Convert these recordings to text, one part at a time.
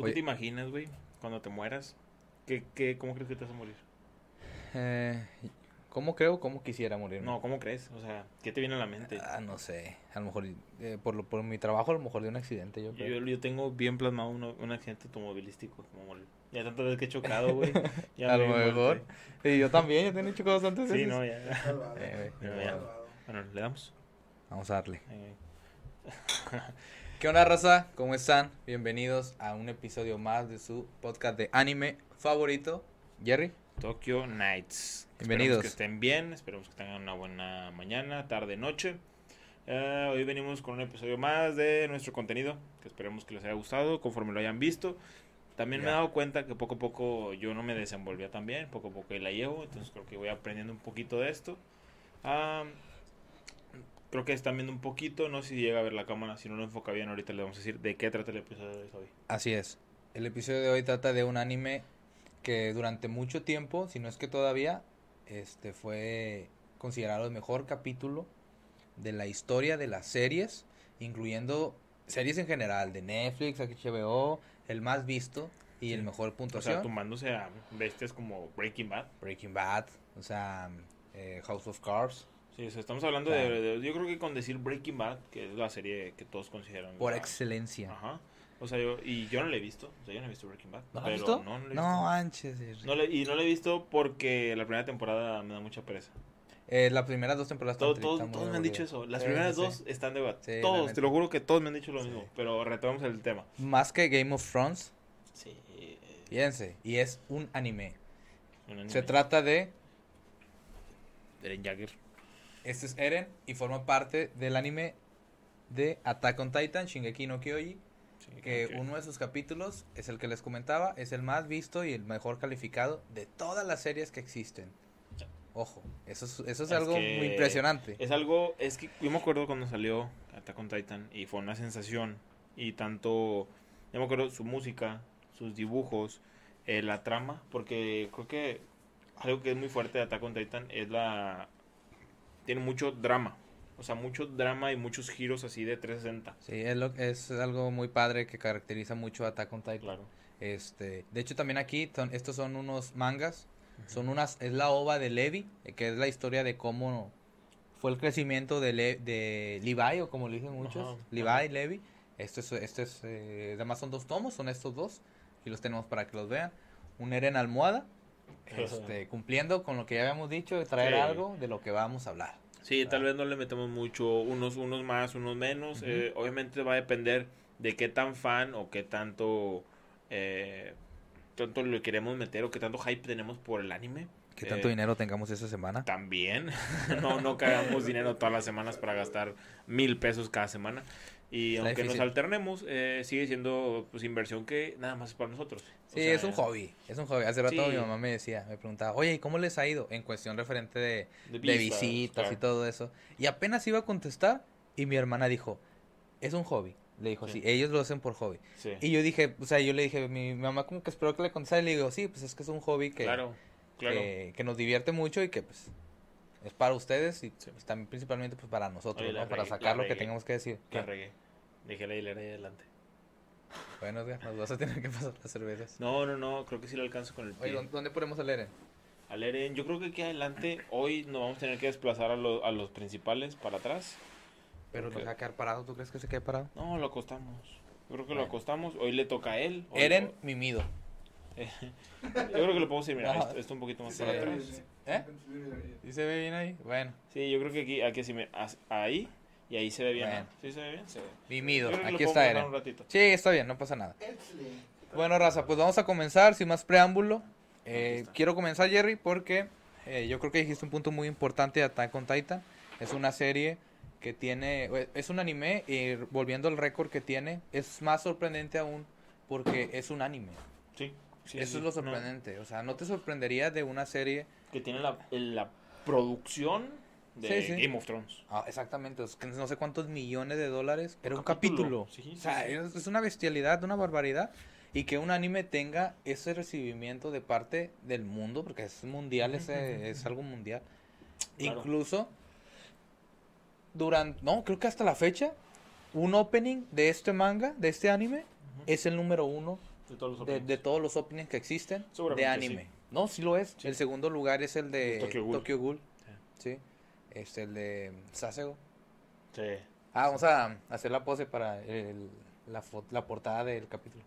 ¿Tú qué te imaginas, güey? Cuando te mueras, ¿qué, qué, ¿cómo crees que te vas a morir? Eh, ¿Cómo creo? ¿Cómo quisiera morir? No, ¿cómo crees? O sea, ¿qué te viene a la mente? Ah, no sé. A lo mejor, eh, por, lo- por mi trabajo, a lo mejor de un accidente, yo creo. Yo, yo tengo bien plasmado uno- un accidente automovilístico, como morir. Ya tantas veces que he chocado, güey. a lo mejor. Y yo también, yo tengo chocado bastantes güey. Sí, veces. no, ya. Eh, No, ya. Salvado. Bueno, le damos. Vamos a darle. ¿Qué onda, raza? ¿Cómo están? Bienvenidos a un episodio más de su podcast de anime favorito. Jerry. Tokyo Nights. Bienvenidos. Esperemos que estén bien, esperemos que tengan una buena mañana, tarde, noche. Eh, hoy venimos con un episodio más de nuestro contenido, que esperemos que les haya gustado, conforme lo hayan visto. También me he dado cuenta que poco a poco yo no me desenvolvía tan bien, poco a poco ahí la llevo, entonces creo que voy aprendiendo un poquito de esto. Ah, creo que están viendo un poquito, no sé si llega a ver la cámara, si no lo enfoca bien ahorita le vamos a decir de qué trata el episodio de hoy. Así es. El episodio de hoy trata de un anime que durante mucho tiempo, si no es que todavía, este fue considerado el mejor capítulo de la historia de las series, incluyendo series en general, de Netflix, HBO, el más visto y el mejor O sea, puntuación. tomándose a bestias como Breaking Bad. Breaking Bad, o sea, eh, House of Cards, Sea, estamos hablando Claro. de, de- Yo creo que con decir Breaking Bad, que es la serie que todos consideran. por la- excelencia. Ajá. O sea, yo. Y yo no la he visto. O sea, yo no he visto Breaking Bad. ¿No has pero visto? No, no la he No, visto. Jerry. No le- y no la he visto porque la primera temporada me da mucha pereza. Eh, las primeras dos temporadas Todo- están- todos todos me han dicho eso. Las Sí, primeras sí, dos están de Sí, la todos, te lo juro que todos me han dicho lo mismo. Pero retomamos el tema. Más que Game of Thrones, Sí. fíjense, y es un anime. un anime. Se trata de, Eren Jagger. Este es Eren y forma parte del anime de Attack on Titan, Shingeki no Kyoji, Sí, que uno de sus capítulos es el que les comentaba, es el más visto y el mejor calificado de todas las series que existen. Ojo, eso es, eso es, Es algo muy impresionante. Es algo, es que yo me acuerdo cuando salió Attack on Titan y fue una sensación. Y tanto, yo me acuerdo su música, sus dibujos, eh, la trama, porque creo que algo que es muy fuerte de Attack on Titan es la... Tiene mucho drama. O sea, mucho drama y muchos giros así de 360. Sí, es, lo, es algo muy padre que caracteriza mucho a Attack on Titan. Claro. Este, de hecho también aquí son, estos son unos mangas, son unas es la ova de Levi, que es la historia de cómo fue el crecimiento de, Le- de Levi o como le dicen muchos, Ajá, Levi, ajá. Levi. Esto es esto es eh, además son dos tomos, son estos dos y los tenemos para que los vean. Un Eren almohada, este, cumpliendo con lo que ya habíamos dicho de traer Sí. algo de lo que vamos a hablar. Sí, tal vez no le metemos mucho, unos, unos más, unos menos. Ujú. Eh, obviamente va a depender de qué tan fan o qué tanto, eh, tanto le queremos meter o qué tanto hype tenemos por el anime. ¿Qué tanto Eh, dinero tengamos esta semana? También. no, no cagamos dinero todas las semanas para gastar mil pesos cada semana. Y Está aunque nos alternemos, eh, sigue siendo pues inversión que nada más es para nosotros. O Sí, sea, es un hobby, es un hobby. Hace rato Sí. mi mamá me decía, me preguntaba, oye, ¿y cómo les ha ido? En cuestión referente de, De de vistas, visitas y todo eso. Y apenas iba a contestar y mi hermana dijo, es un hobby. Le dijo, Sí. sí, ellos lo hacen por hobby. Sí, Y yo dije, o sea, yo le dije, mi, mi mamá como que esperó que le contestara y le digo, sí, pues es que es un hobby que, claro, claro. que, que nos divierte mucho y que pues es para ustedes y pues, también principalmente pues para nosotros, Oye, ¿no? Para sacar lo que tengamos que decir. La ¿Qué? regué. Dejé la hilera ahí adelante. Bueno, Edgar, nos vas a tener que pasar las cervezas. No, no, no, creo que sí lo alcanzo con el pie. Oye, ¿dó- ¿dónde ponemos el Eren? Al Eren, yo creo que aquí adelante, hoy nos vamos a tener que desplazar a, lo- a los principales para atrás. Pero nos va a quedar parado, ¿tú crees que se quede parado? No, lo acostamos. Yo creo que lo acostamos. Hoy le toca a él. Hoy- Eren Mimido. Yo creo que lo podemos ir, mira, Ajá. esto, esto un poquito más Sí, para atrás. ¿Eh? ¿Sí se ve bien ahí? Bueno, Sí, yo creo que aquí, aquí sí, me, as- ahí y ahí se ve bien. Bueno. ¿no? ¿Sí se ve bien? Se ve. Mimido, aquí está Eren. Sí, está bien, no pasa nada. Excelente. Bueno, raza, pues vamos a comenzar sin más preámbulo. Eh, quiero comenzar, Jerry, porque eh, yo creo que dijiste un punto muy importante de Attack on Titan. Es una serie que tiene, eh, es un anime y volviendo al récord que tiene, es más sorprendente aún porque es un anime. Sí. sí, Eso sí. es lo No, sorprendente. O sea, no te sorprendería de una serie que tiene la, la producción de Sí, sí. Game of Thrones. Ah, exactamente, es que no sé cuántos millones de dólares. Era un capítulo. capítulo. Sí, o sea, sí, sí. Es, es una bestialidad, una barbaridad. Y que un anime tenga ese recibimiento de parte del mundo, porque es mundial, ese, es algo mundial. Claro. Incluso, durante, no, creo que hasta la fecha, un opening de este manga, de este anime, es el número uno De todos los de, openings. de todos los openings que existen de anime. sí. No, sí lo es. Sí. El segundo lugar es el de Tokyo Tokyo Ghoul. Ghoul. Sí. Este, el de Sasego. Sí. Ah, vamos a hacer la pose para el- la, la portada del capítulo.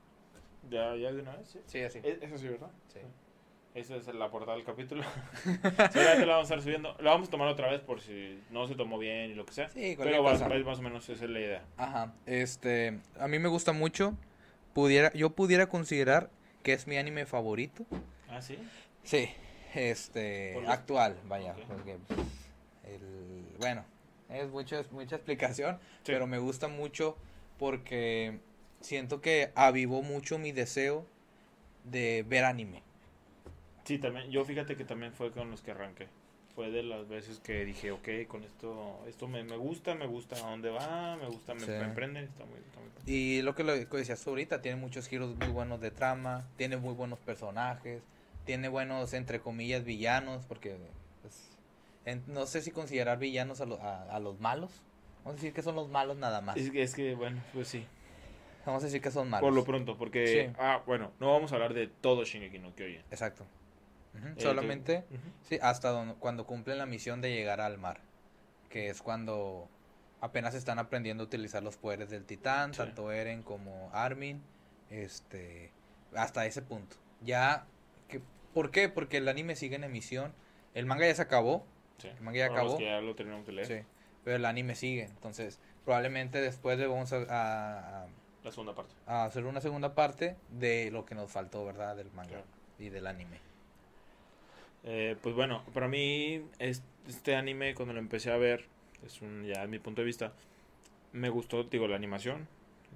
Ya, ya de una vez, sí. Sí, así. E- Eso sí, ¿verdad? Sí. Esa es la portada del capítulo. Seguramente la vamos a estar subiendo. La vamos a tomar otra vez por si no se tomó bien y lo que sea. Sí, Pero más, o menos esa es la idea. Ajá, este, a mí me gusta mucho. Pudiera, yo pudiera considerar que es mi anime favorito. Ah, sí. Sí, este, actual, vaya, porque el, bueno, es mucho, es mucha explicación, Sí. pero me gusta mucho porque siento que avivó mucho mi deseo de ver anime. Sí, también. Yo fíjate que también fue con los que arranqué. Fue de las veces que dije, ok, con esto, esto me, me gusta, me gusta a dónde va, me gusta, me, Sí. me prende, está muy, está muy. Y lo que lo que decías ahorita, tiene muchos giros muy buenos de trama, tiene muy buenos personajes, tiene buenos, entre comillas, villanos, porque en- no sé si considerar villanos a, lo- a, a los malos. Vamos a decir que son los malos nada más. Es, que- es que, bueno, pues sí. Vamos a decir que son malos. Por lo pronto, porque, Sí. ah, bueno, no vamos a hablar de todo Shingeki no Kyojin. Exacto. Eh, Solamente, sí, hasta don- cuando cumplen la misión de llegar al mar, que es cuando apenas están aprendiendo a utilizar los poderes del titán, Sí. tanto Eren como Armin, este, hasta ese punto. Ya, que, ¿por qué? Porque el anime sigue en emisión, el manga ya se acabó, Sí. El manga ya acabó. que ya lo leer. sí, pero el anime sigue, entonces probablemente después le vamos a, a- La segunda parte. a hacer una segunda parte de lo que nos faltó, ¿verdad? Del manga Claro. y del anime. Eh, pues bueno, para mí es- este anime cuando lo empecé a ver, es un ya mi punto de vista, me gustó, digo, la animación,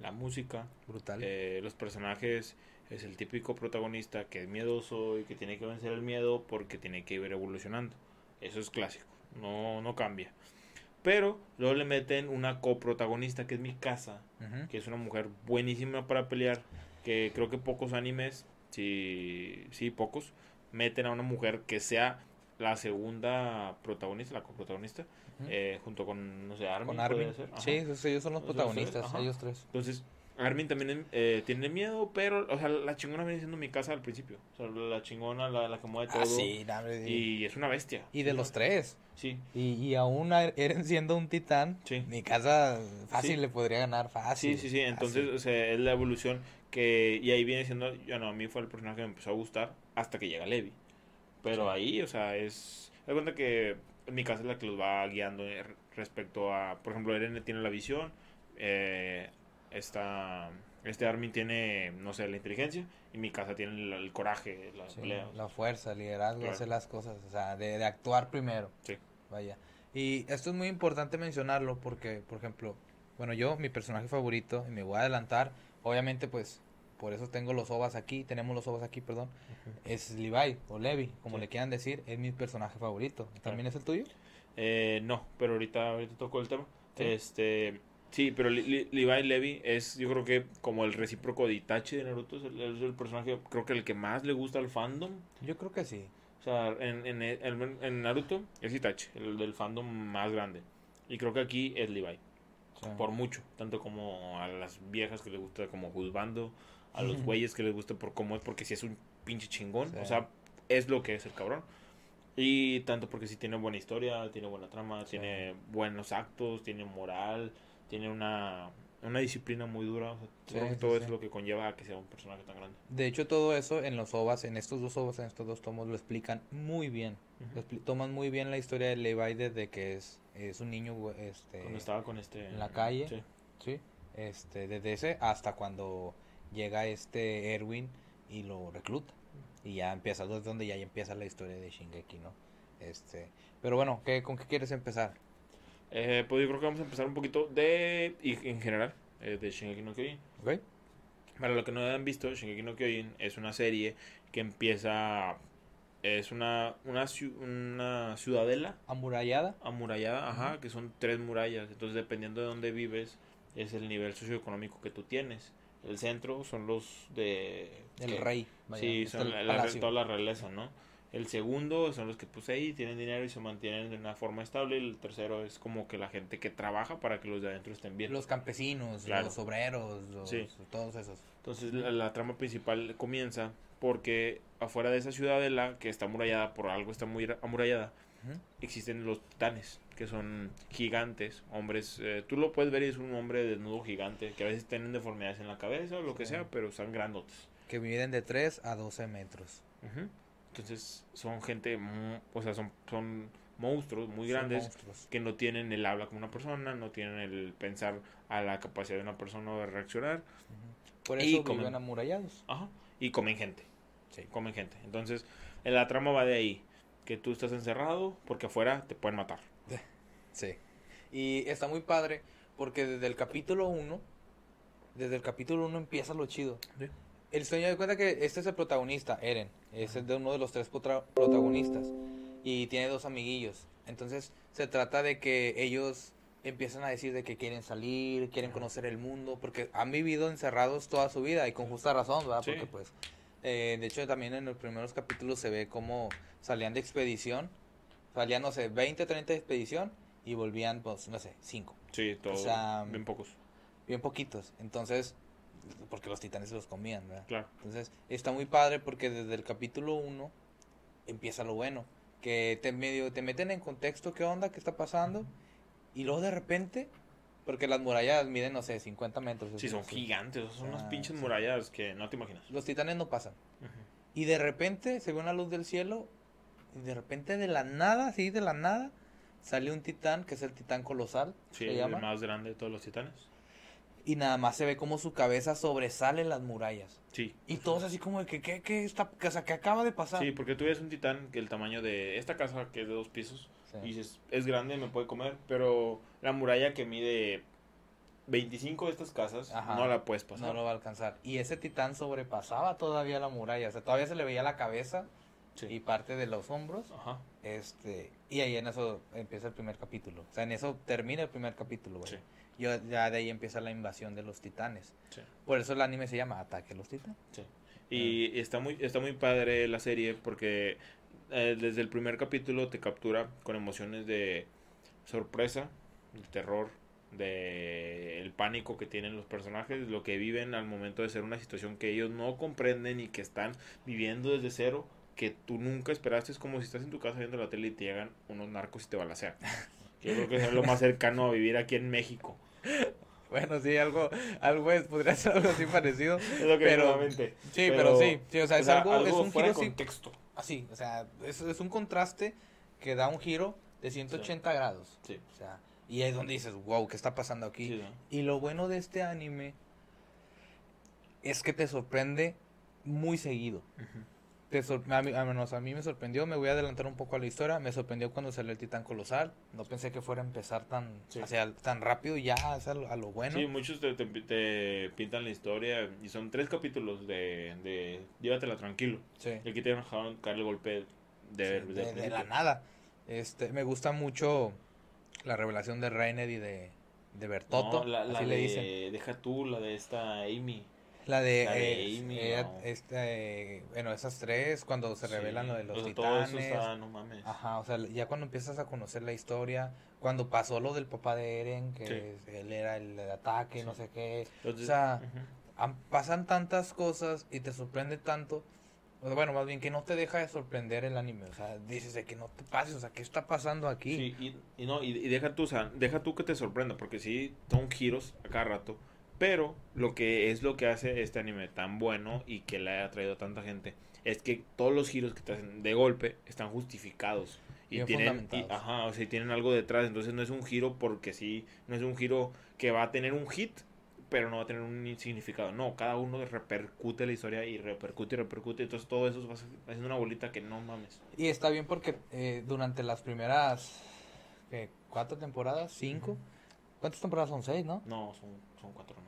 la música, Brutal. eh, los personajes, es el típico protagonista que es miedoso y que tiene que vencer el miedo porque tiene que ir evolucionando. Eso es clásico, no, no cambia. Pero luego le meten una coprotagonista que es mi casa, que es una mujer buenísima para pelear, que creo que pocos animes, sí, sí, pocos, meten a una mujer que sea la segunda protagonista, la coprotagonista, eh, junto con, no sé, Armin. Con podría Armin. ser, ajá. Sí, ellos son los protagonistas, ellos tres. Entonces, Armin también eh, tiene miedo, pero, o sea, la chingona viene siendo mi casa al principio. O sea, la chingona, la, la que mueve todo. Ah, sí, no, hombre, y, es una bestia. y de los tres. Sí, Y, y aún Eren siendo un titán, Sí. mi casa fácil Sí. le podría ganar fácil. sí, sí, sí. Entonces, fácil. o sea, es la evolución que... Y ahí viene siendo... Ya no, a mí fue el personaje que me empezó a gustar hasta que llega Levi. Pero Sí. ahí, o sea, es... Da cuenta que mi casa es la que los va guiando eh, respecto a... Por ejemplo, Eren tiene la visión. Eh, esta... Este Armin tiene, no sé, la inteligencia. Y mi casa tiene el, el coraje, la Sí, la fuerza, el liderazgo, Claro. hacer las cosas, o sea, de, de actuar primero. Sí. Vaya. Y esto es muy importante mencionarlo porque, por ejemplo, bueno, yo, mi personaje favorito, y me voy a adelantar, obviamente, pues, por eso tengo los ovas aquí, tenemos los ovas aquí, perdón, es Levi o Levi, como Sí. le quieran decir, es mi personaje favorito. ¿También es el tuyo? Eh, no, pero ahorita, ahorita tocó el tema. Sí. Este, sí, pero Levi Levi es, yo creo que como el recíproco de Itachi de Naruto, es el, es el personaje, creo que el que más le gusta al fandom. Yo creo que sí. O sea, en, en, en- en Naruto es Itachi, el del fandom más grande. Y creo que aquí es Levi, Sí. por mucho. Tanto como a las viejas que les gusta como juzgando, a los güeyes que les gusta por cómo es, porque si es un pinche chingón. Sí. O sea, es lo que es el cabrón. Y tanto porque sí tiene buena historia, tiene buena trama, Sí. tiene buenos actos, tiene moral, tiene una, una disciplina muy dura. O sea, Sí, creo que sí, todo sí. es lo que conlleva a que sea un personaje tan grande. De hecho, todo eso en los ovas, en estos dos ovas, en estos dos tomos, lo explican muy bien. Lo expli- toman muy bien la historia de Levi desde que es, es un niño, este... Cuando estaba con este... en la calle. Sí. Sí, este, desde ese hasta cuando llega este Erwin y lo recluta. Y ya empieza, es donde ya empieza la historia de Shingeki, ¿no? Este, pero bueno, ¿qué, ¿con qué quieres empezar? Eh, pues yo creo que vamos a empezar un poquito de... Y en general, eh, de Shingeki no Kyojin. ¿Ok? Para los que no han visto, Shingeki no Kyojin es una serie que empieza... Es una, una, una ciudadela Amurallada. amurallada, ajá, que son tres murallas. Entonces, dependiendo de dónde vives, es el nivel socioeconómico que tú tienes. El centro son los de... El que- rey. vaya, sí, son el la, la- toda la realeza, ¿no? El segundo son los que pues ahí tienen dinero y se mantienen de una forma estable. El tercero es como que la gente que trabaja para que los de adentro estén bien. Los campesinos, Claro. los obreros, los- Sí. todos esos. Entonces la, la trama principal comienza porque afuera de esa ciudadela que está amurallada, por algo está muy amurallada, existen los titanes, que son gigantes, hombres, eh, tú lo puedes ver y es un hombre desnudo gigante, que a veces tienen deformidades en la cabeza o lo que sea, pero están grandotes. Que miden de 3 a 12 metros. Entonces son gente, o sea, son, son monstruos muy Son grandes monstruos. que no tienen el habla como una persona, no tienen el pensar a la capacidad de una persona de reaccionar. Por Y eso comen. viven amurallados. Ajá. y comen gente. Sí. comen gente. Entonces, en la trama va de ahí, que tú estás encerrado porque afuera te pueden matar. Sí. Y está muy padre porque desde el capítulo 1, desde el capítulo 1 empieza lo chido. Sí. El sueño de cuenta que este es el protagonista, Eren. Es el de uno de los tres protagonistas. Y tiene dos amiguillos. Entonces se trata de que ellos empiezan a decir de que quieren salir, quieren conocer el mundo, porque han vivido encerrados toda su vida y con justa razón, ¿verdad? Sí. Porque pues, eh, de hecho también en los primeros capítulos se ve cómo salían de expedición, salían, no sé, 20, 30 de expedición y volvían, pues, no sé, 5, Sí, todo. sea, bien pocos. bien poquitos. Entonces, porque los titanes se los comían, ¿verdad? Claro. Entonces, está muy padre porque desde el capítulo 1 empieza lo bueno. Que te medio te meten en contexto qué onda, qué está pasando. Y luego de repente, porque las murallas miden, no sé, 50 metros. Sí, son así. gigantes, son unas Ah, pinches sí. murallas que no te imaginas. Los titanes no pasan. Y de repente se ve una luz del cielo. Y de repente de la nada, sí, de la nada, sale un titán, que es el titán colosal. Sí, el llama. más grande de todos los titanes. Y nada más se ve como su cabeza sobresale en las murallas. Sí. Y todos así como de que, ¿qué, qué está, o sea, ¿qué acaba de pasar? Sí, porque tú ves un titán que el tamaño de esta casa, que es de dos pisos, Sí. y dices, es grande, me puede comer, pero la muralla que mide 25 de estas casas, Ajá. no la puedes pasar. No lo va a alcanzar. Y ese titán sobrepasaba todavía la muralla. O sea, todavía se le veía la cabeza Sí. y parte de los hombros. Ajá. Este, y ahí en eso empieza el primer capítulo. O sea, en eso termina el primer capítulo, güey. Sí. Y ya de ahí empieza la invasión de los titanes. Sí. Por eso el anime se llama Ataque a los titanes. Sí. Y está muy, está muy padre la serie porque eh, desde el primer capítulo te captura con emociones de sorpresa, de terror, de el pánico que tienen los personajes, lo que viven al momento de ser una situación que ellos no comprenden y que están viviendo desde cero, que tú nunca esperaste. Es como si estás en tu casa viendo la tele y te llegan unos narcos y te balacean. Yo creo que es lo más cercano a vivir aquí en México. Bueno, sí, algo, algo es, podría ser algo así parecido. Es lo que Pero-. Sí, pero, sí, sí, o sea, o es sea, algo, es un fuera giro sí, contexto. así, o sea, es, es un contraste que da un giro de 180 grados. Sí. O sea, y es donde dices, wow, ¿qué está pasando aquí? Sí, ¿no? Y lo bueno de este anime es que te sorprende muy seguido. Te a, mí, a menos a mí me sorprendió, me voy a adelantar un poco a la historia, me sorprendió cuando salió el titán colosal, no pensé que fuera a empezar tan, Sí. hacia- tan rápido ya hacia lo- a lo bueno. Sí, muchos te, te- te pintan la historia y son tres capítulos de, de llévatela tranquilo. Sí. Y aquí te dejaron caer el golpe de, Sí, de- de, de- de la nada. Este, me gusta mucho la revelación de Reiner y de, de Bertotto, No, la, la así le dicen. deja tú, la de esta Amy. La de, la de eh, Amy, eh, no. este, bueno, esas tres, cuando se Sí, revelan lo de los o sea, todo titanes. eso está, no mames. Ajá, o sea, ya cuando empiezas a conocer la historia, cuando pasó lo del papá de Eren, que Sí. él era el de ataque, Sí. no sé qué, Entonces, o sea, han- pasan tantas cosas y te sorprende tanto, bueno, más bien que no te deja de sorprender el anime, o sea, dices de que no te pases, o sea, ¿qué está pasando aquí? Sí, y, y no, y, y deja tú, o sea, deja tú que te sorprenda, porque sí, son giros a cada rato. Pero lo que es lo que hace este anime tan bueno y que le haya traído a tanta gente es que todos los giros que te hacen de golpe están justificados. Y tienen, y, ajá, o sea, tienen algo detrás. Entonces no es un giro porque sí, no es un giro que va a tener un hit, pero no va a tener un significado. No, cada uno repercute la historia y repercute y repercute. Entonces todo eso va haciendo una bolita que no mames. Y está bien porque eh, durante las primeras. ¿Cuatro temporadas? ¿Cinco? ¿Cuántas temporadas son? ¿Seis, no? No, son, son cuatro, ¿no?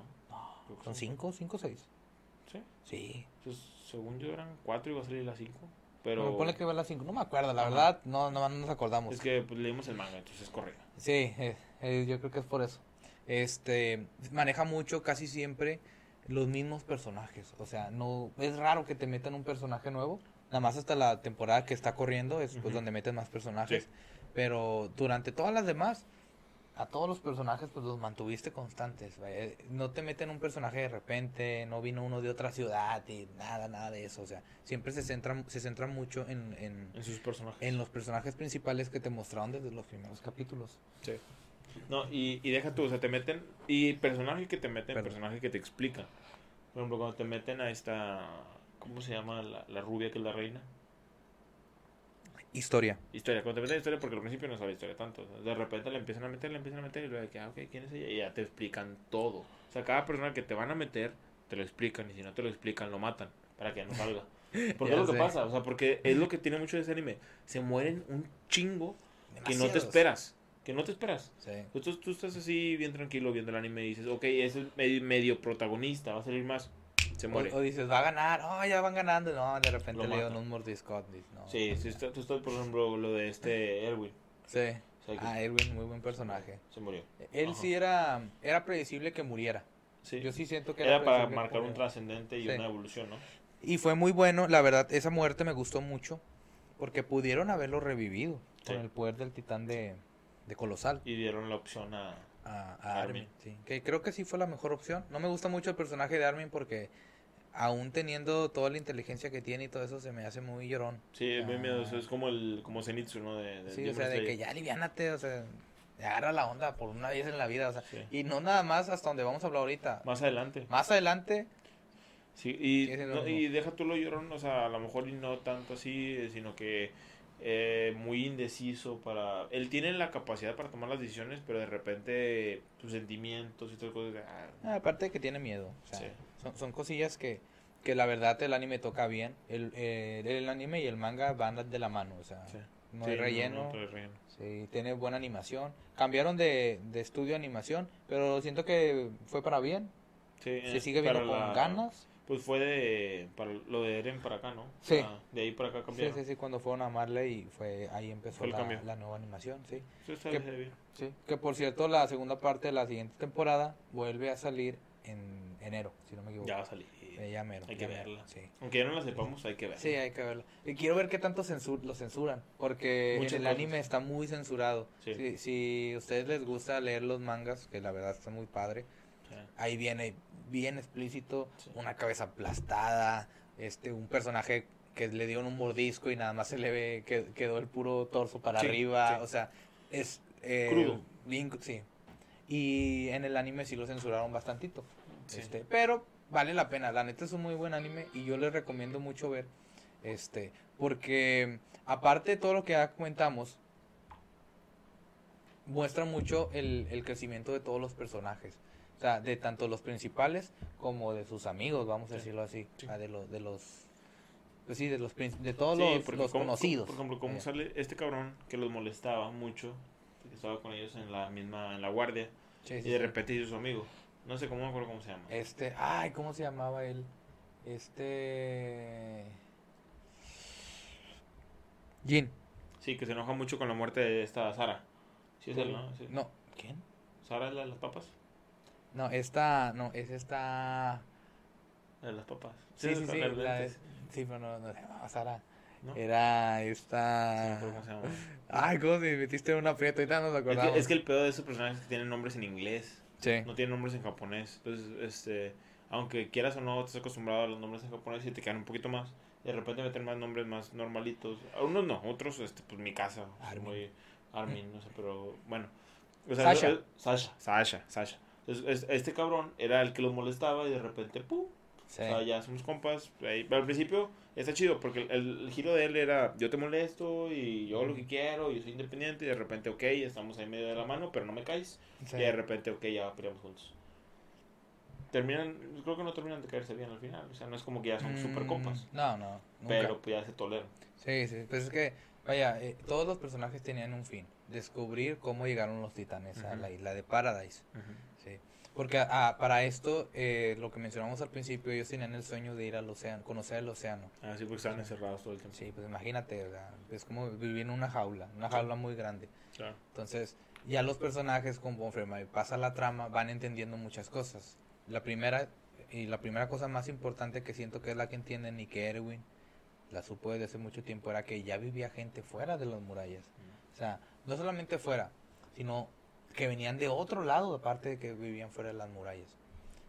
¿Son cinco? ¿Cinco o seis? Sí. Sí. Pues, según yo eran cuatro y va a salir las cinco. Pero Pero ponle que va a las cinco, no me acuerdo, la Ajá. verdad, no, no, no nos acordamos. es que pues, leímos el manga, entonces corre. Sí, eh, eh, yo creo que es por eso. Este, maneja mucho, casi siempre, los mismos personajes. O sea, no es raro que te metan un personaje nuevo. Nada más hasta la temporada que está corriendo es pues donde meten más personajes. Sí. Pero durante todas las demás, a todos los personajes pues los mantuviste constantes. Eh, No te meten un personaje de repente, no vino uno de otra ciudad y nada, nada de eso. O sea, siempre se centran, se centran mucho en, en, En sus personajes. en los personajes principales que te mostraron desde los primeros capítulos. Sí. No, y, y deja tú, o sea, te meten. Y personaje que te meten, Perdón. personaje que te explica. Por ejemplo, cuando te meten a esta. ¿Cómo se llama la, la rubia que es la reina? Historia. Historia. Cuando te meten historia, porque al principio no sabe historia tanto. de repente le empiezan a meter, le empiezan a meter y luego de que, ah, ok, ¿quién es ella? Y ya te explican todo. O sea, cada persona que te van a meter, te lo explican. Y si no te lo explican, lo matan. Para que ya no salga. Porque es lo que pasa. O sea, porque es lo que tiene mucho de ese anime. Se mueren un chingo que no te esperas. Que no te esperas. Sí. Tú, estás así bien tranquilo viendo el anime y dices, ok, es el medio protagonista, va a salir más. Se muere. O, o dices, va a ganar, oh, ya van ganando. No, de repente le matan. un mordisco. No. Sí, sí, está- tú estás, por ejemplo, lo de este Erwin. Sí. O sea, que Ah, Erwin, muy buen personaje. se murió. Él Ajá. sí era, era predecible que muriera. Sí. Yo sí siento que Era para predecible que marcar un trascendente y Sí. una evolución, ¿no? Y fue muy bueno, la verdad, esa muerte me gustó mucho. Porque pudieron haberlo revivido con el poder del titán de, de Colosal. Y dieron la opción a... A, a Armin. Armin. Sí. Que creo que sí fue la mejor opción. No me gusta mucho el personaje de Armin porque aún teniendo toda la inteligencia que tiene y todo eso se me hace muy llorón. Sí, es muy Ah. miedoso. Es como el como Zenitsu, ¿no? De, de Sí, o sea, de que ya aliviánate, o sea, agarra la onda por una vez en la vida, o sea, Sí. y no nada más hasta donde vamos a hablar ahorita. Más adelante. Más adelante, Sí, y, no- y deja tú lo llorón, o sea, a lo mejor y no tanto así, eh, sino que eh, muy indeciso para... Él tiene la capacidad para tomar las decisiones, pero de repente sus sentimientos y todas cosas... ah, ah, aparte de que tiene miedo, o sea, Sí. Son, son cosillas que, que la verdad el anime toca bien, el, eh, el anime y el manga van de la mano, o sea, sí. no Sí, hay relleno, no trae relleno. sí, tiene buena animación, cambiaron de, de estudio de animación, pero siento que fue para bien, Sí, se eh, sigue viendo con la- Ganas, Pues fue de... Para lo de Eren para acá, ¿no? Sí. Ah, de ahí para acá sí, cambiaron. sí, sí, cuando fueron a Marley fue, ahí empezó la, la nueva animación, sí. Sí, está ¿Qué? bien. Sí, que por cierto la segunda parte de la siguiente temporada vuelve a salir en enero, si no me equivoco. Ya va a salir. Eh, ya mero, Hay ya que mero, verla. Sí. Aunque ya no la sepamos, hay que verla. Sí, hay que verlo. Y quiero ver qué tanto censur lo censuran, porque Muchas el cosas. anime está muy censurado. Sí. Si, si a ustedes les gusta leer los mangas, que la verdad está muy padre, Sí. ahí viene bien explícito, una cabeza aplastada, este, un personaje que le dieron un mordisco y nada más se le ve que quedó el puro torso para arriba, o sea, es eh, Crudo. bien sí. Y en el anime sí lo censuraron bastantito. Sí. Este, pero vale la pena, la neta es un muy buen anime y yo les recomiendo mucho ver este, porque aparte de todo lo que ya comentamos muestra mucho el, el crecimiento de todos los personajes. O sea, de tanto los principales como de sus amigos, vamos a Sí. decirlo así. Sí. De los, de los, pues sí, de los, de todos Sí, los, como- conocidos. Por ejemplo, como sale este cabrón que los molestaba mucho, que estaba con ellos en la misma, en la guardia, Sí, y de repente hizo su amigo. No sé cómo me acuerdo cómo se llama. Este, ay, ¿cómo se llamaba él? Este... Jin. Sí, que se enoja mucho con la muerte de esta Sara. Sí, es él, ¿no? Sí. No, ¿quién? ¿Sara es la de las papas? No, esta, no, es esta... La de las papas. Sí, sí, sí, la sí, pero no, no se llamaba Sara. ¿no? Era Sí, esta... acuerdo cómo se llama. Ay, ¿cómo te metiste en una aprieta? Ahorita nos Es acordamos. que, es que el pedo de esos personajes es que tienen nombres en inglés, Sí. no tienen nombres en japonés. Entonces, este, aunque quieras o no, estás acostumbrado a los nombres en japonés y te quedan un poquito más. Y de repente meten más nombres más normalitos. A unos no, otros, este, pues mi casa. Armin. Muy, Armin, no sé, pero bueno. O sea, Sasha. es- Sasha, Sasha, Sasha. Entonces, es- este cabrón era el que los molestaba y de repente, ¡pum! Sí. O sea, ya somos compas. ahí. Pero al principio está chido porque el, el giro de él era yo te molesto y yo lo que quiero, yo soy independiente y de repente, ok, estamos ahí medio de la mano, pero no me caes. Sí. Y de repente, ok, ya peleamos juntos. Terminan, creo que no terminan de caerse bien al final. O sea, no es como que ya son super Mm, compas. No, no, nunca. Pero pues ya se toleran. Sí, sí, pues es que, vaya, eh, todos los personajes tenían un fin, descubrir cómo llegaron los titanes a la isla de Paradise. Porque ah, para esto, eh, lo que mencionamos al principio, ellos tenían el sueño de ir al océano, conocer el océano. Ah, sí, porque estaban encerrados todo el tiempo. Sí, pues imagínate, es como vivir en una jaula, una jaula muy grande. Claro. Entonces, ya los personajes, conforme pasa la trama, van entendiendo muchas cosas. La primera, y la primera cosa más importante que siento que es la que entienden y que Erwin la supo desde hace mucho tiempo, era que ya vivía gente fuera de las murallas. O sea, no solamente fuera, sino que venían de otro lado, aparte de que vivían fuera de las murallas.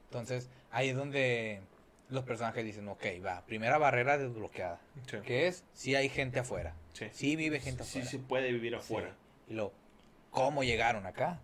Entonces, ahí es donde los personajes dicen, ok, va, primera barrera desbloqueada, Sí. que es si hay gente afuera, Sí. si vive gente Sí afuera. se puede vivir afuera. Sí. Y luego, ¿cómo llegaron acá?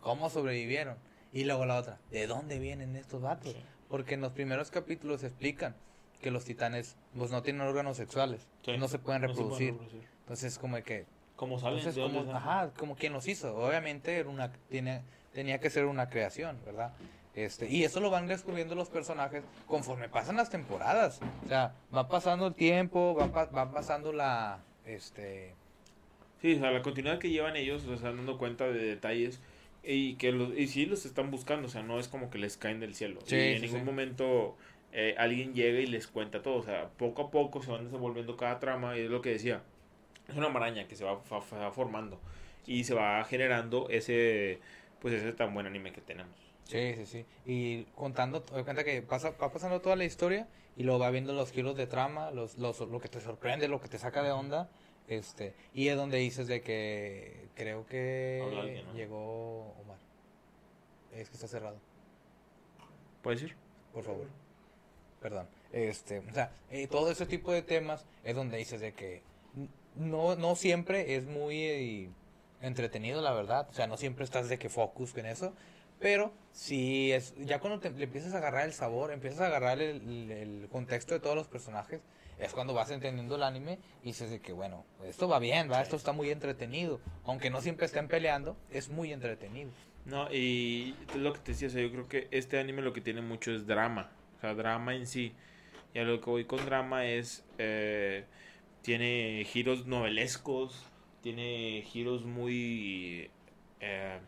¿Cómo sobrevivieron? Y luego la otra, ¿de dónde vienen estos vatos? Sí. Porque en los primeros capítulos explican que los titanes pues no tienen órganos sexuales, Sí. no se pueden No se pueden reproducir. reproducir. Entonces como que ¿Cómo salen? entonces ¿De dónde como ajá, como quién los hizo. Obviamente era una tiene, tenía que ser una creación, ¿verdad? Este, y eso lo van descubriendo los personajes conforme pasan las temporadas. O sea, va pasando el tiempo, va, pa- va pasando la este Sí, o sea, la continuidad que llevan ellos, o sea, dando cuenta de detalles y que los, y sí los están buscando, o sea, no es como que les caen del cielo. Sí, y en sí, ningún sí. momento eh, alguien llega y les cuenta todo, o sea, poco a poco se van desenvolviendo cada trama y es lo que decía, es una maraña que se va, fa- va formando y se va generando ese, pues ese tan buen anime que tenemos. Sí, sí, sí. Y contando, cuenta que pasa, va pasando toda la historia y luego va viendo los giros de trama, los, los, lo que te sorprende, lo que te saca de onda. Este, y es donde dices de que creo que Habla alguien, ¿no? llegó Omar. Es que está cerrado, ¿Puedes ir? por favor. Perdón. Este, o sea, eh, todo ese tipo de temas es donde dices de que no, no siempre es muy eh, entretenido, la verdad. O sea, no siempre estás de que focus en eso. Pero sí es, ya cuando te, le empiezas a agarrar el sabor, empiezas a agarrar el, el- contexto de todos los personajes, es cuando vas entendiendo el anime y dices que, bueno, esto va bien, esto está muy entretenido. Aunque no siempre estén peleando, es muy entretenido. No, y lo que te decía, yo creo que este anime lo que tiene mucho es drama, o sea, drama en sí. Y a lo que voy con drama es, eh, tiene giros novelescos, tiene giros muy eh,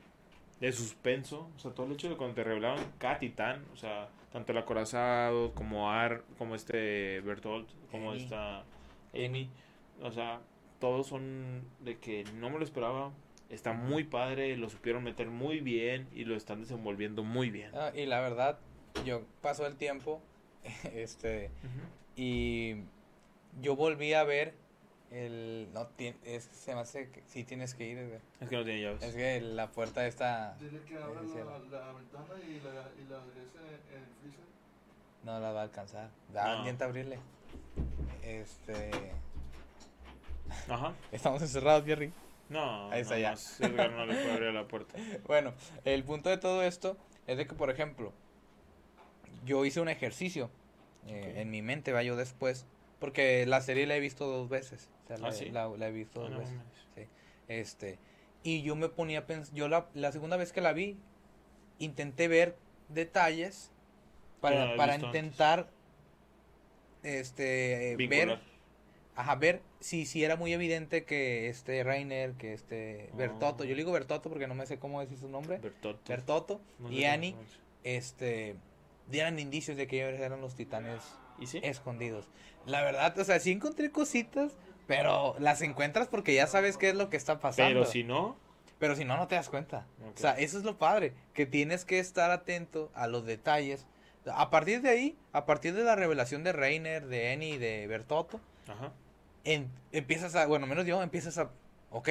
de suspenso, o sea, todo el hecho de cuando te revelaron cada titán, o sea, tanto el acorazado como Ar, como este Bertolt, como Amy. esta Amy, o sea, todos son de que no me lo esperaba. Está muy padre, lo supieron meter muy bien y lo están desenvolviendo muy bien. Ah, y la verdad, yo pasó el tiempo, este, y yo volví a ver el, no, tien- es, se me hace que sí tienes que ir, güey. Es que no tiene llaves. es que la puerta está, Dile que abra la, ventana y la, y la aderece en el freezer. no la va a alcanzar, da, No. intenta abrirle, este, Ajá. estamos encerrados, Jerry. No, Ahí está ya. más Edgar no le puede abrir la puerta. Bueno, el punto de todo esto es de que, por ejemplo, yo hice un ejercicio eh, en mi mente, va yo después, porque la serie la he visto dos veces. O sea, la, ¿Ah, sí? la- la he visto Ah, dos no veces. Sí. Este, y yo me ponía a pensar, yo la, la segunda vez que la vi, intenté ver detalles para, para antes. intentar este Vincular. ver ajá, ver si, si era muy evidente que este Rainer, que este Bertotto, Oh. yo le digo Bertotto porque no me sé cómo decir su nombre, Bertotto. Bertotto No y Annie, este, dieran indicios de que ellos eran los titanes ¿Y sí? escondidos. La verdad, o sea, sí encontré cositas, pero las encuentras porque ya sabes qué es lo que está pasando. Pero si no, Pero si no, no te das cuenta. O sea, eso es lo padre, que tienes que estar atento a los detalles. A partir de ahí, a partir de la revelación de Reiner, de Annie y de Bertotto, ajá. en- empiezas a, bueno, menos yo, empiezas a, ok,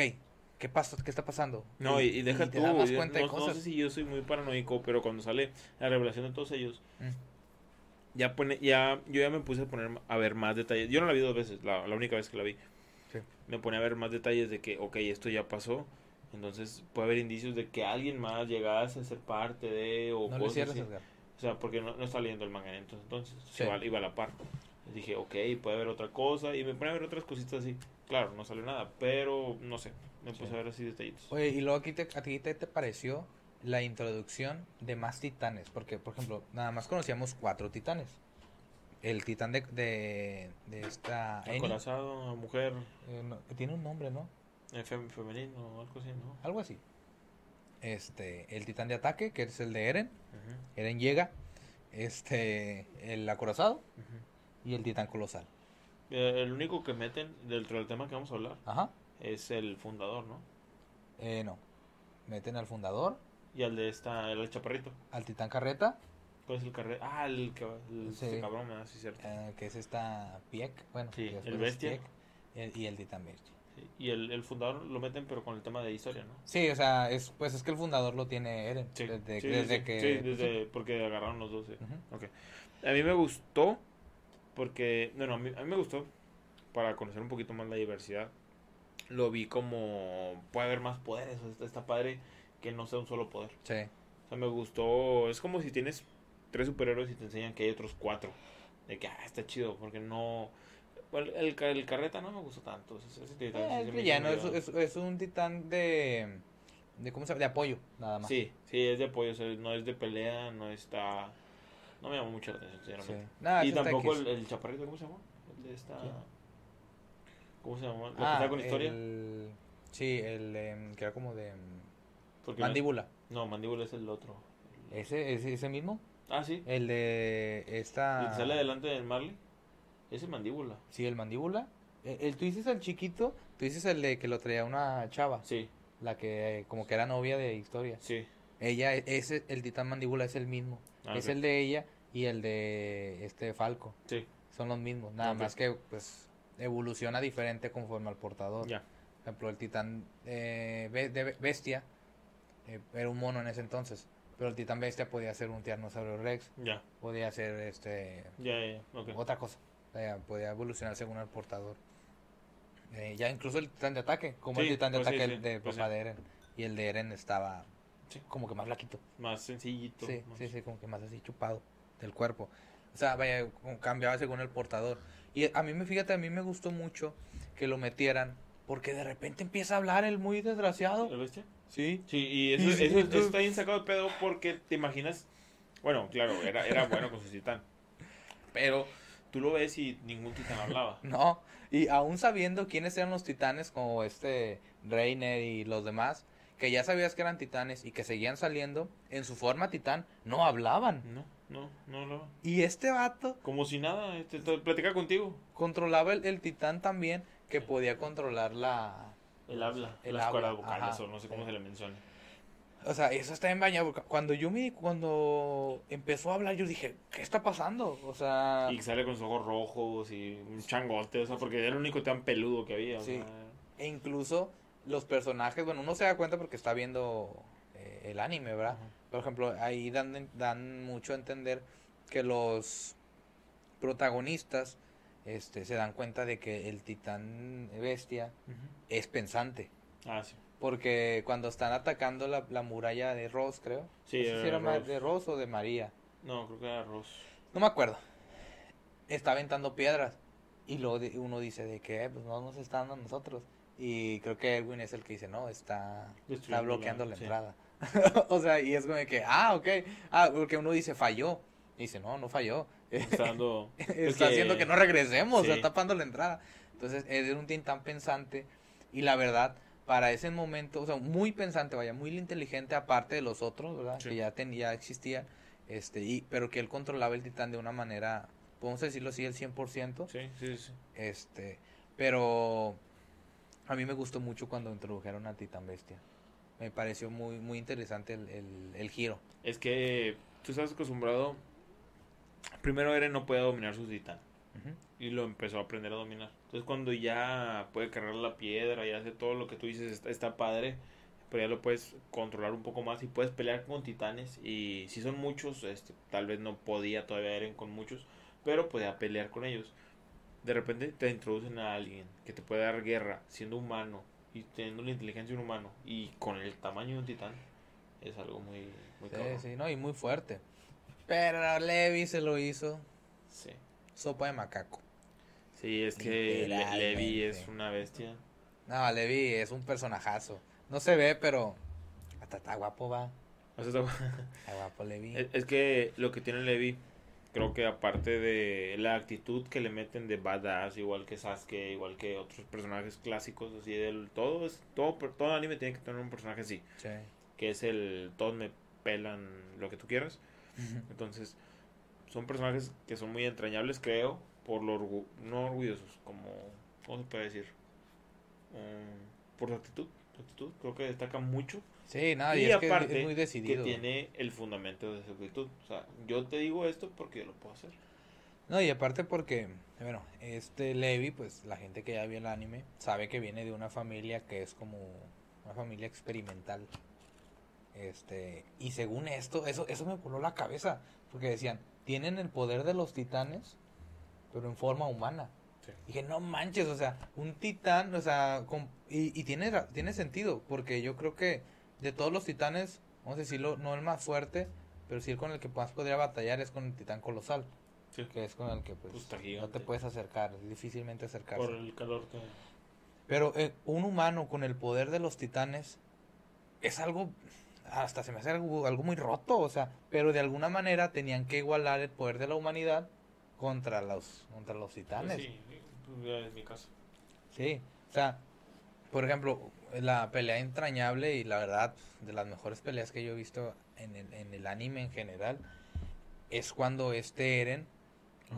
¿qué pasa? ¿Qué está pasando? No, y, y deja te tú, das y- cuenta no, de no cosas. sé si yo soy muy paranoico, pero cuando sale la revelación de todos ellos, Mm. Ya pone, ya, yo ya me puse a poner a ver más detalles. Yo no la vi dos veces, la, la única vez que la vi. Sí. Me pone a ver más detalles de que, ok, esto ya pasó. Entonces puede haber indicios de que alguien más llegase a ser parte de o No cosas cierres, así. Edgar. O sea, porque no, no está leyendo el manga entonces, entonces Sí. iba, iba a la par. Dije, ok, puede haber otra cosa y me pone a ver otras cositas así. Claro, no salió nada, pero no sé, me puse a ver así detallitos. Oye, y luego aquí te, a ti te, te pareció la introducción de más titanes, porque, por ejemplo, nada más conocíamos cuatro titanes. El titán de, de, de esta Acorazado, mujer, eh, no, tiene un nombre, ¿no? eh, fem- femenino, algo así, ¿no? Algo así. Este, el titán de ataque, que es el de Eren. Eren llega. Este, el acorazado y el titán colosal. Eh, el único que meten dentro del tema que vamos a hablar Ajá. es el fundador, ¿no? Eh, no. Meten al fundador, Y al de esta, el chaparrito. al titán carreta ¿Cuál es el carrera? Ah, el, que, el Sí. este cabrón, ¿verdad? Sí, cierto. eh, que es esta Pieck, bueno, Sí, el es bestia. Pieck, el- y el titán bestia. Sí, Y el, el fundador lo meten, pero con el tema de historia, ¿no? Sí, o sea, es, pues es que el fundador lo tiene Eren. Sí, desde, desde que. sí, desde, porque agarraron los dos. sí. Ujú. Ok. A mí me gustó porque, bueno, a mí, a mí me gustó para conocer un poquito más la diversidad. Lo vi como puede haber más poderes, está padre que no sea un solo poder. Sí. O sea, me gustó, es como si tienes tres superhéroes y te enseñan que hay otros cuatro. De que, ah, está chido, porque no... Bueno, el, el carreta no me gustó tanto. ese- ese titán sí Eh, es villano, es, es, es un titán de. de ¿Cómo se llama? De apoyo, nada más. Sí, sí, es de apoyo, o sea, no es de pelea, no está... No me llamó mucho la atención, Sí. sinceramente. Nada, y tampoco el, el chaparrito, ¿cómo se llama? El de esta... ¿Cómo se llama? ¿La que Ah, está con historia? el- Sí, el em, que era como de. Porque mandíbula. No, mandíbula es el otro. ¿Ese, ese, ese mismo? Ah, sí. El de esta. El que sale adelante del Marley. Ese es mandíbula. Sí, el mandíbula. El, el- tú dices el chiquito, tú dices el de que lo traía una chava, Sí, la que como que era novia de historia. sí. Ella, ese, el titán mandíbula es el mismo. Ah, es el de ella y el de este Falco. Sí, Son los mismos. Nada más que pues evoluciona diferente conforme al portador. ya. Por ejemplo, el titán eh, de bestia eh, era un mono en ese entonces. Pero el titán bestia podía ser un tiranosaurio rex, Ya, podía ser este. Ok. otra cosa. Podía evolucionar según el portador. Eh, ya incluso el titán de ataque, como el titán de pues ataque sí, de pues de Eren. Y el de Eren estaba como que más flaquito. Más sencillito. Sí, más- sí, sí, como que más así chupado del cuerpo. O sea, vaya, cambiaba según el portador. Y a mí me, fíjate, a mí me gustó mucho que lo metieran, porque de repente empieza a hablar el muy desgraciado. ¿El bestia? Sí. Sí, y eso, sí, eso, tú- eso está bien sacado de pedo porque te imaginas. Bueno, claro, era, era bueno con su titán. Pero tú lo ves y ningún titán hablaba. No, y aún sabiendo quiénes eran los titanes, como este Reiner y los demás, que ya sabías que eran titanes y que seguían saliendo, en su forma titán, no hablaban. No, no, no hablaba. Y este vato Como si nada, este, te- platica contigo. controlaba el, el titán también, que podía controlar la... Él habla. Él las habla, cuerdas vocales ajá. o no sé cómo se le menciona. O sea, eso está en bañado. Cuando yo me, cuando empezó a hablar, yo dije, ¿qué está pasando? O sea, Y sale con sus ojos rojos y un changote, o sea, porque era el único tan peludo que había. o Sí. sea, e incluso los personajes, bueno, uno se da cuenta porque está viendo eh, el anime, ¿verdad? Por ejemplo, ahí dan, dan mucho a entender que los protagonistas este, se dan cuenta de que el titán bestia es pensante. Ah, sí. Porque cuando están atacando la, la muralla de Ross, creo. Sí, no sé era si era Ross. de Ross o de María. No, creo que era Ross. No me acuerdo. Está aventando piedras. Y luego de- uno dice de que eh, pues no nos está dando a nosotros. Y creo que Edwin es el que dice, no, está, está bloqueando la- la sí. entrada. o sea, y es como de que, ah, ok. Ah, porque uno dice, falló. Y dice, no, no falló. Está haciendo que no regresemos, Sí. está tapando la entrada. Entonces, es un titán pensante. Y la verdad, para ese momento, o sea, muy pensante, vaya, muy inteligente, aparte de los otros, ¿verdad? Sí. Que ya, ten- ya existían. Este, y, pero que él controlaba el titán de una manera, podemos decirlo así, el 100%. Sí, sí, sí. Este, pero a mí me gustó mucho cuando introdujeron a Titán Bestia. Me pareció muy, muy interesante el, el, el giro. Es que tú estás acostumbrado. Primero Eren no puede dominar su titán. Y lo empezó a aprender a dominar. Entonces cuando ya puede cargar la piedra y hace todo lo que tú dices, está, está padre. Pero ya lo puedes controlar un poco más y puedes pelear con titanes. Y si son muchos, este, tal vez no podía todavía Eren con muchos. Pero podía pelear con ellos. De repente te introducen a alguien que te puede dar guerra siendo humano y teniendo la inteligencia de un humano y con el tamaño de un titán. Es algo muy, muy Sí, sí, no, y muy fuerte. Pero Levi se lo hizo Sí. sopa de macaco. Sí, es que Le-. Levi es una bestia. No, Levi es un personajazo. No se ve, pero hasta está guapo, va. O sea, Está guapo Levi. es, es que lo que tiene Levi, creo que aparte de la actitud que le meten de badass, igual que Sasuke, igual que otros personajes clásicos, así del todo, es, todo, todo anime tiene que tener un personaje así, Sí. que es el todos me pelan lo que tú quieras. Entonces, son personajes que son muy entrañables, creo, por lo orgu- no orgullosos, como, ¿cómo se puede decir? Um, por su actitud, su actitud, creo que destaca mucho Sí, nada, y, y es que aparte es muy que tiene el fundamento de su actitud. O sea, yo te digo esto porque yo lo puedo hacer. No, y aparte porque, bueno, este Levi, pues la gente que ya vio el anime, sabe que viene de una familia que es como una familia experimental. Este, y según esto, eso, eso me voló la cabeza, porque decían, tienen el poder de los titanes, pero en forma humana. Sí. Dije, no manches, o sea, un titán, o sea, con- y, y tiene, tiene sentido, porque yo creo que de todos los titanes, vamos a decirlo, no el más fuerte, pero sí el con el que más podría batallar es con el titán colosal Sí. que es con el que pues, Pues, no te puedes acercar, es difícilmente acercarse. Por el calor que... Pero eh, un humano con el poder de los titanes es algo, hasta se me hace algo, algo muy roto, o sea, pero de alguna manera tenían que igualar el poder de la humanidad contra los, contra los titanes. Pues sí, pues ya es mi caso. Sí, o sea, por ejemplo, la pelea entrañable y la verdad, de las mejores peleas que yo he visto en el, en el anime en general, es cuando este Eren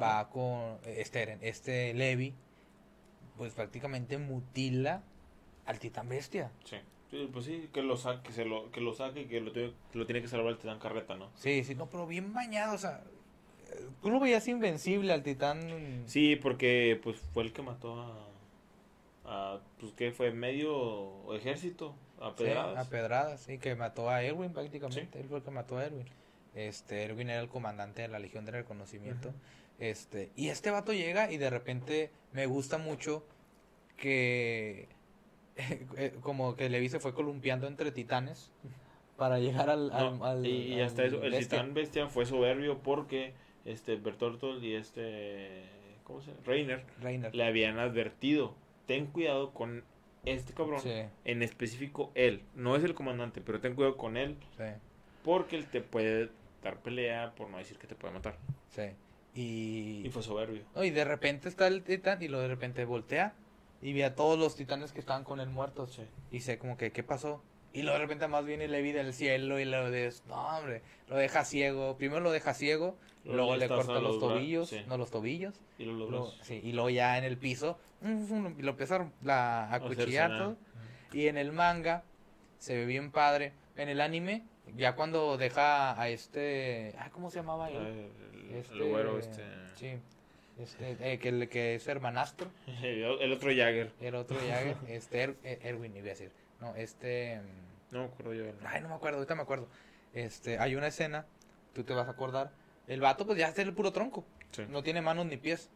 va con, este Eren, este Levi, pues prácticamente mutila al titán bestia. Sí. Sí, pues sí, que lo saque, que se lo, que lo saque y que lo, tiene- que lo tiene que salvar el titán carreta, ¿no? Sí, sí, no, pero bien bañado, o sea, eh, tú lo veías invencible al titán. Sí, porque pues fue el que mató a, a pues que fue medio ejército a Sí, pedradas. a pedradas, sí, que mató a Erwin prácticamente. Él fue el que mató a Erwin. Este, Erwin era el comandante de la Legión de Reconocimiento. Este, y este vato llega y de repente me gusta mucho que eh, como que Levi se fue columpiando entre titanes para llegar al, No, al- y, hasta eso, el bestia. titán bestia fue soberbio porque este Bertoltol y este ¿cómo se llama? Reiner Reiner. le habían advertido, ten cuidado con este cabrón, Sí, en específico él, no es el comandante, pero ten cuidado con él sí, porque él te puede dar pelea, por no decir que te puede matar. sí. Y, Y fue soberbio. y de repente está el titán y lo de repente voltea y ve a todos los titanes que estaban con él muertos. Sí. Y sé como que, ¿qué pasó? Y luego de repente más viene Levi del cielo y lo de, no hombre, lo deja ciego. Primero lo deja ciego, luego le corta los tobillos, sí, no los tobillos. y los luego- brazos. sí, y luego ya en el piso, mm, y lo empieza a- acuchillar todo. Y en el manga se ve bien padre. En el anime, ya cuando deja a este, ah, ¿cómo se llamaba Ah, él? El, Este, el güero este Sí, este, eh, que, el- que es hermanastro. el otro Jagger. El otro Jagger, este, Er- eh, Erwin, iba a decir. No, este. mm, No me acuerdo yo. Ay, no me acuerdo, ahorita me acuerdo. Este, hay una escena, tú te vas a acordar. El vato, pues ya es el puro tronco. Sí. No tiene manos ni pies.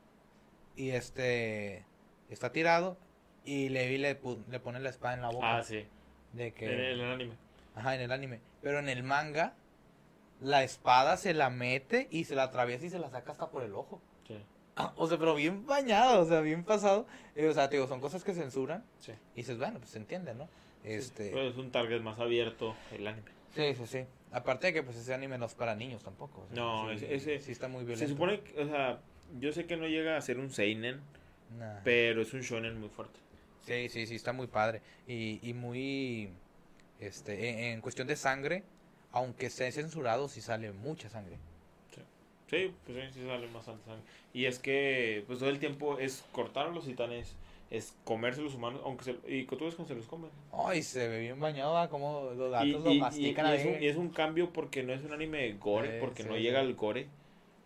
Y este. Está tirado. Y Levi le, le pone la espada en la boca. Ah, sí. De que. En el, en el anime. Ajá, en el anime. Pero en el manga, la espada se la mete y se la atraviesa y se la saca hasta por el ojo. Sí. O sea, pero bien bañado, o sea, bien pasado. Eh, o sea, te digo, son cosas que censuran. Sí. Y dices, bueno, pues se entiende, ¿no? Este. Pero es un target más abierto el anime. Sí, sí, sí. Aparte de que pues ese anime no es para niños tampoco. o sea, No, sí, ese- ese- sí está muy violento. Se supone que, o sea, yo sé que no llega a ser un seinen, Nah. pero es un shonen muy fuerte. Sí, sí, sí, está muy padre. Y, y muy, este, en, en cuestión de sangre, aunque esté censurado, sí sale mucha sangre. Sí, pues sí, sí sale bastante sangre. Y es que, pues todo el tiempo es cortar a los titanes, es comerse los humanos, aunque se, y tú ves cómo se los comen. Ay, se ve bien bañado, como los gatos Y, lo y- mastican y ahí. es un, y es un cambio porque no es un anime gore, Sí, porque no sí. llega al gore,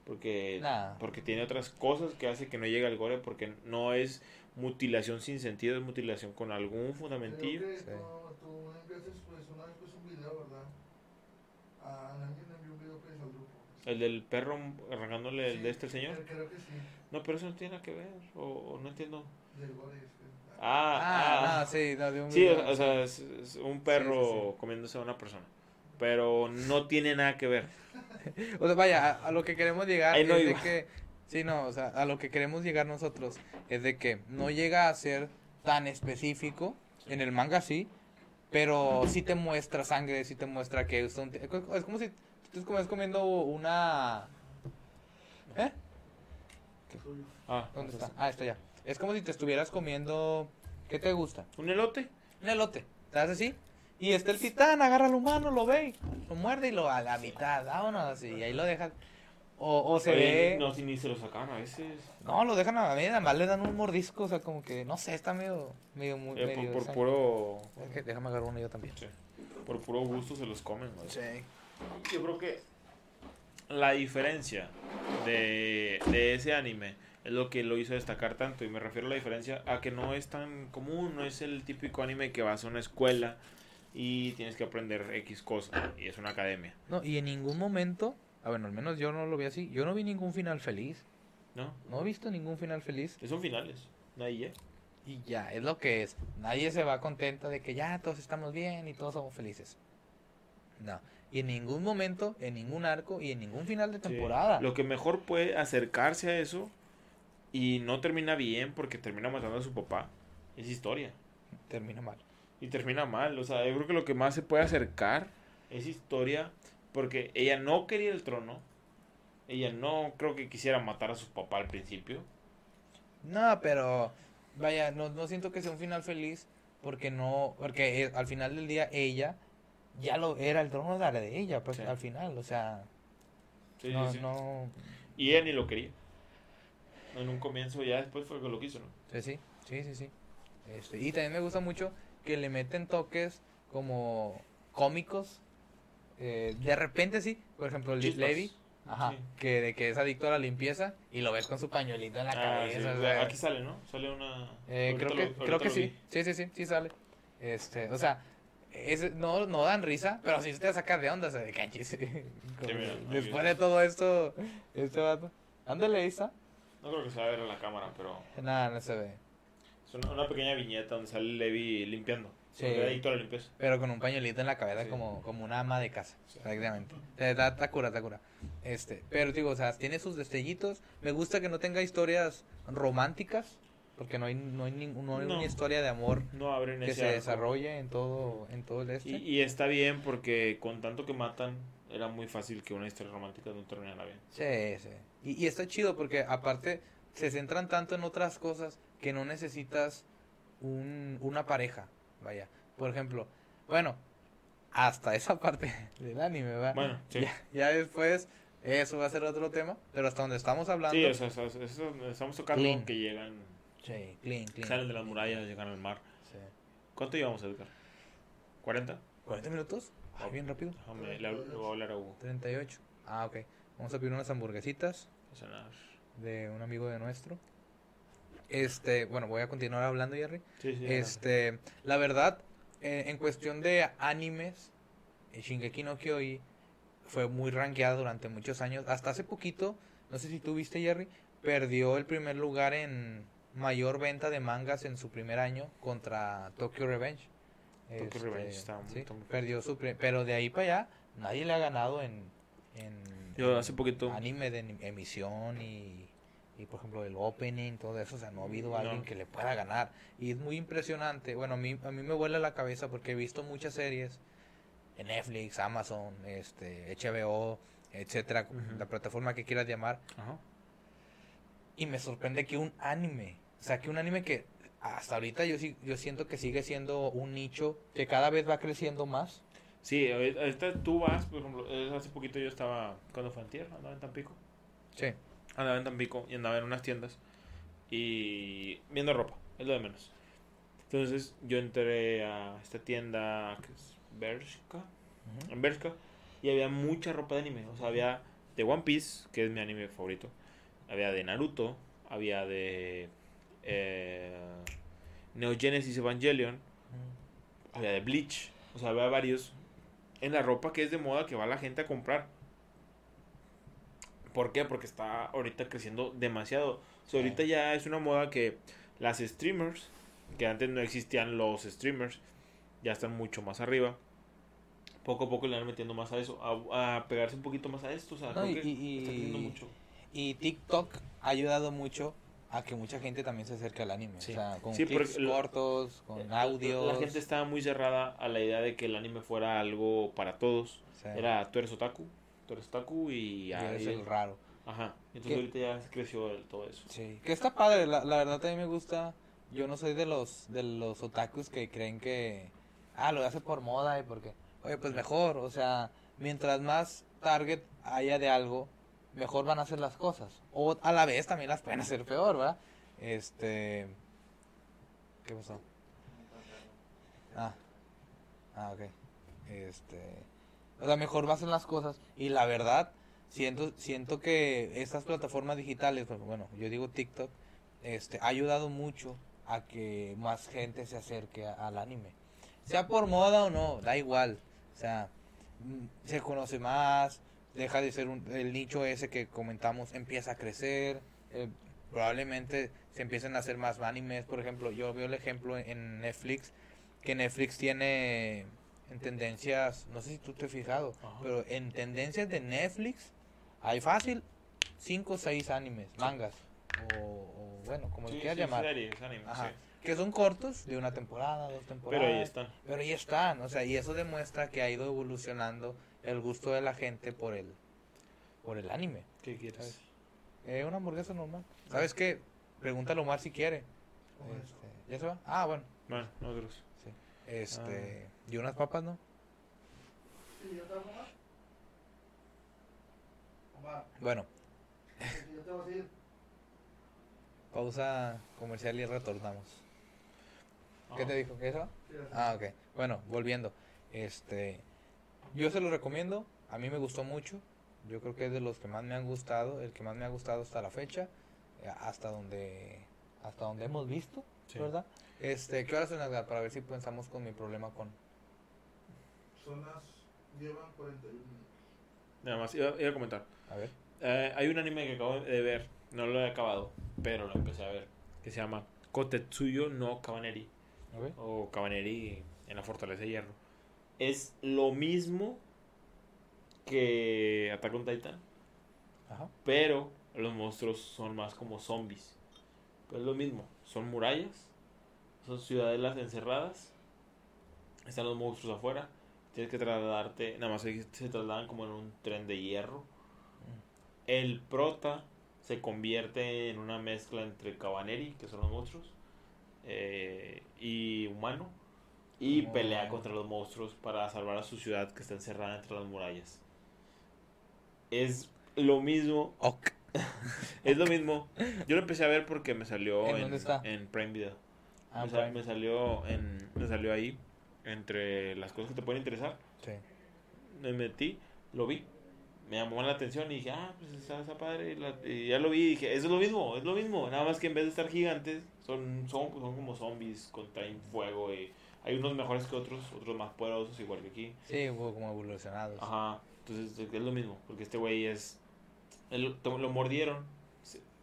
porque, Nah. porque tiene otras cosas que hace que no llegue al gore, porque no es mutilación sin sentido, es mutilación con algún fundamentillo. Creo que Sí. tú, pues una vez pues un video, ¿verdad? A alguien envió un video pues al grupo. El del perro arrancándole el de este señor. Creo que sí, No, pero eso no tiene nada que ver, o, o no entiendo. del Ah, Ah, ah, no, sí, no, de un Sí, video, o, o sea, es, es un perro Sí, sí, sí. comiéndose a una persona. Pero no tiene nada que ver. O sea, vaya, a, a lo que queremos llegar Ahí no es de que... Sí, no, o sea, a lo que queremos llegar nosotros es de que no llega a ser tan específico, en el manga sí, pero sí te muestra sangre, sí te muestra que es, un- es como si tú estás comiendo una... ¿Eh? Ah, ¿Dónde está? Ah, está ya. Es como si te estuvieras comiendo... ¿Qué te gusta? ¿Un elote? Un elote. ¿Te das así? Y está el titán, agarra al humano, lo ve, lo muerde y lo a la mitad, vámonos así, y ahí lo dejan. O, o se Oye, ve... No, si ni se lo sacan a veces. No, lo dejan a la media, además le dan un mordisco, o sea, como que, no sé, está medio, medio, muy, Eh, medio por, por puro. Es que déjame agarrar uno yo también. Sí. por puro gusto se los comen, güey. Sí. Yo creo que la diferencia de, de ese anime es lo que lo hizo destacar tanto. Y me refiero a la diferencia a que no es tan común, no es el típico anime que vas a una escuela y tienes que aprender X cosa. Y es una academia, No, y en ningún momento, a bueno, al menos yo no lo vi así, yo no vi ningún final feliz. ¿no? No he visto ningún final feliz. Son finales, ya. Y ya, es lo que es. Nadie se va contenta de que ya todos estamos bien y todos somos felices. No. Y en ningún momento, en ningún arco y en ningún final de Sí. temporada. Lo que mejor puede acercarse a eso y no termina bien porque termina matando a su papá es historia. Termina mal. Y termina mal. O sea, yo creo que lo que más se puede acercar es historia porque ella no quería el trono. Ella no creo que quisiera matar a su papá al principio. No, pero vaya, no, no siento que sea un final feliz porque no, porque eh, al final del día ella ya lo era el trono de ella, pues Sí. al final, o sea, Sí, no, sí, sí. no, Y ella ni lo quería. En un comienzo, ya después fue que lo quiso, ¿no? sí, sí, sí, sí. Este, y también me gusta mucho que le meten toques como cómicos, eh, de repente sí, por ejemplo, Liz. Levy, ajá, Sí. que de que es adicto a la limpieza y lo ves con su pañuelito en la Ah, cabeza, o o sea, Aquí sale, ¿no? Sale una. Eh, creo que, lo- creo que sí. Sí, sí, sí, sí sale. Este, o sea, es, no, no dan risa, pero sí te saca de onda, o sea, de canchis. Después de todo esto, este vato. Ándale, Isa. No creo que se va a ver en la cámara, pero. Nada, no se ve. Es una, una pequeña viñeta donde sale Levi limpiando. Sí. Porque era adicto a la limpieza. Pero con un pañuelito en la cabeza Sí. como, como una ama de casa. Sí. Prácticamente. Eh, da- Está cura, está cura. Este, pero digo, o sea, tiene sus destellitos. Me gusta que no tenga historias románticas. Porque no hay, no hay, ningún- no hay No. una historia de amor No abren que se arco. desarrolle en todo, en todo el este. Y, y está bien porque con tanto que matan, era muy fácil que una historia romántica no terminara bien. Sí, sí. Y, y está chido porque aparte se centran tanto en otras cosas que no necesitas un, una pareja. Vaya. Por ejemplo, bueno, hasta esa parte del anime, ¿va? Bueno, sí. Ya, ya después, eso va a ser otro tema, pero hasta donde estamos hablando. Sí, o sea, o sea, eso estamos tocando Clean. que llegan, Sí, clean, clean. salen de las murallas, llegan al mar. Sí. ¿Cuánto llevamos, Edgar? ¿40? ¿40 minutos? Ah, bien rápido. Déjame, le, le voy a hablar a Hugo. 38. Ah, ok. Vamos a pedir unas hamburguesitas. de un amigo de nuestro. Este, bueno, voy a continuar hablando, Jerry. Sí, sí. Este, la verdad, eh, en cuestión de animes, eh, Shingeki no Kyojin fue muy rankeada durante muchos años. Hasta hace poquito, no sé si tú viste, Jerry, perdió el primer lugar en mayor venta de mangas en su primer año contra Tokyo Revenge. Este, Tokyo Revenge está muy- sí, está muy perdió su pero de ahí para allá nadie le ha ganado en, en Yo en hace poquito- anime de em- emisión y, y por ejemplo el opening todo eso o sea no ha habido No. alguien que le pueda ganar y es muy impresionante bueno a mí a mí me vuela la cabeza porque he visto muchas series en Netflix Amazon este HBO etcétera la plataforma que quieras llamar Ajá. Y me sorprende que un anime, o sea, que un anime que hasta ahorita yo sí- yo siento que sigue siendo un nicho que cada vez va creciendo más. Sí, ahorita tú vas, por ejemplo, eh, hace poquito yo estaba, cuando fue en tierra, andaba en Tampico. Sí. Andaba en Tampico y andaba en unas tiendas y viendo ropa, es lo de menos. Entonces yo entré a esta tienda que es Bershka, en Bershka, y había mucha ropa de anime. O sea, había de One Piece, que es mi anime favorito. Había de Naruto, había de eh, Neo Genesis Evangelion, había de Bleach. O sea, había varios en la ropa que es de moda que va la gente a comprar. ¿Por qué? Porque está ahorita creciendo demasiado. O sea, ahorita ya es una moda que las streamers, que antes no existían los streamers, ya están mucho más arriba. Poco a poco le van metiendo más a eso, a, a pegarse un poquito más a esto. O sea, No, creo y- que y- está creciendo mucho. Y TikTok ha ayudado mucho a que mucha gente también se acerque al anime. Sí. O sea, con Sí, clips cortos, con Eh, audios. La gente estaba muy cerrada a la idea de que el anime fuera algo para todos. Era, tú eres otaku, tú eres otaku y eres y- el raro. Ajá. Entonces ahorita ya creció el- todo eso. Sí, que está padre, la, la verdad también me gusta. Yo no soy de los de los otakus que creen que ah, lo hace por moda y porque oye, pues mejor, o sea, mientras más target haya de algo, mejor van a hacer las cosas. O a la vez también las pueden hacer peor, ¿verdad? Este ¿Qué pasó? Ah. Ah, ok. Este, o sea, mejor hacen las cosas. Y la verdad, siento, siento que estas plataformas digitales, pues, bueno, yo digo TikTok, este, ha ayudado mucho a que más gente se acerque a- al anime. Sea por moda o no, da igual. O sea, mm, se conoce más, deja de ser un- el nicho ese que comentamos, empieza a crecer. eh, probablemente se empiecen a hacer más animes. Por ejemplo, yo veo el ejemplo en Netflix, que Netflix tiene en tendencias, no sé si tú te has fijado, Ajá. pero en tendencias de Netflix hay fácil 5 o 6 animes, mangas, o, o bueno, como Sí, le quieras sí, llamar. series, anime, Ajá. sí. Que son cortos, de una temporada, dos temporadas. Pero ahí están. Pero ahí están, o sea, y eso demuestra que ha ido evolucionando el gusto de la gente por el, por el anime. ¿Qué quieres? Eh, una hamburguesa normal. ¿Sabes qué? Pregúntale a Omar si quiere. Eso. Este, ¿Ya se va? Ah, bueno. Bueno, nosotros. Sí. Este, Ah. y unas papas, ¿no? Sí, ¿ya te vas a Omar? Omar, Bueno, ya te vas a ir. pausa comercial y retornamos. ¿Qué te dijo? ¿Qué eso? Ah, ok. Bueno, volviendo. Este, yo se lo recomiendo. A mí me gustó mucho. Yo creo que es de los que más me han gustado. El que más me ha gustado hasta la fecha. eh, Hasta donde, hasta donde hemos visto, Sí. ¿verdad? Este, ¿qué horas son Edgar? Para ver si pensamos con mi problema con. Son las. Llevan 41 minutos. Nada más, iba, iba a comentar. A ver. Eh, hay un anime que acabo de ver, no lo he acabado, pero lo empecé a ver, que se llama Kotetsuyo no Kabaneri, ver. o Kabaneri en la Fortaleza de Hierro. Es lo mismo que Attack on Titan, Ajá. pero los monstruos son más como zombies. Pero es lo mismo, son murallas, son ciudadelas encerradas, están los monstruos afuera, tienes que trasladarte, nada más se trasladan como en un tren de hierro. El prota se convierte en una mezcla entre Cabaneri, que son los monstruos, eh, y humano, y pelea contra los monstruos para salvar a su ciudad que está encerrada entre las murallas. Es lo mismo Ok. es lo mismo. Yo lo empecé a ver porque me salió ¿En en, dónde está? en Prime Video. Ah, me, sal- Prime. me salió en me salió ahí entre las cosas que te pueden interesar. Sí. Me metí, lo vi. Me llamó la atención y dije, ah, pues está, está padre. Y, la- y ya lo vi y dije, eso es lo mismo, es lo mismo. Nada más que en vez de estar gigantes, son, son, son como zombies con traen fuego. Y hay unos mejores que otros, otros más poderosos, igual que aquí. Sí, hubo como evolucionados. Ajá, entonces es lo mismo, porque este güey es... él- lo mordieron,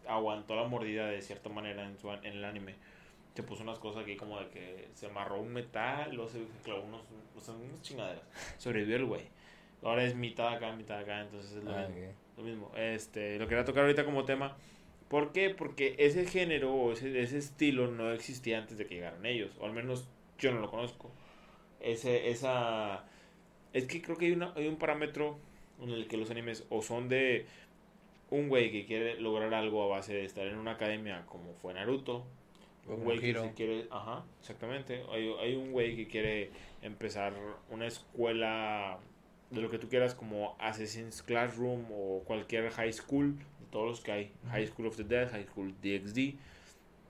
aguantó la mordida de cierta manera en, su, en el anime. Se puso unas cosas aquí como de que se amarró un metal, luego se clavó unos, o sea, unas chingaderas. Sobrevivió el güey. Ahora es mitad acá, mitad acá, entonces es lo Ah, mismo. ok. Lo mismo. Este, lo quería tocar ahorita como tema. ¿Por qué? Porque ese género o ese, ese estilo no existía antes de que llegaran ellos. O al menos yo no lo conozco. Ese, esa... Es que creo que hay, una, hay un parámetro en el que los animes o son de un güey que quiere lograr algo a base de estar en una academia como fue Naruto. Un güey que se quiere... Ajá, exactamente. Hay, hay un güey que quiere empezar una escuela de lo que tú quieras como Assassin's Classroom o cualquier high school, de todos los que hay. High School of the Dead, High School DxD.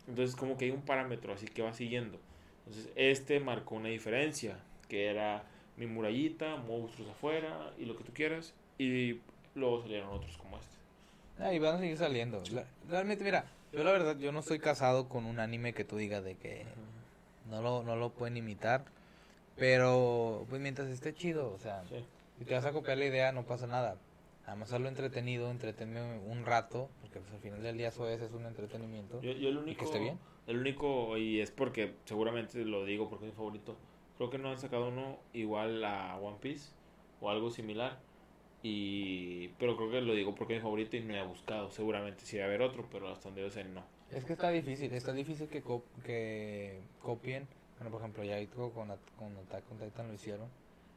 Entonces como que hay un parámetro así que va siguiendo. Entonces este marcó una diferencia, que era mi murallita, monstruos afuera y lo que tú quieras. Y luego salieron otros como este. Ah, y van a seguir saliendo. La- realmente, mira, yo la verdad, yo no estoy casado con un anime que tú digas de que no lo, no lo pueden imitar. Pero, pues mientras esté chido, o sea, Sí. si te vas a copiar la idea, no pasa nada. Nada más hacerlo entretenido, entretenerme un rato, porque pues, al final del día eso es, es un entretenimiento. Yo, yo el y único, que esté bien. el único, y es porque seguramente lo digo porque es mi favorito, creo que no han sacado uno igual a One Piece o algo similar. Y, pero creo que lo digo porque es mi favorito y no he buscado. Seguramente sí va a haber otro, pero hasta donde yo sé no. Es que está difícil, está difícil que, co- que copien. Bueno, por ejemplo, ya con, con Attack on Titan lo hicieron.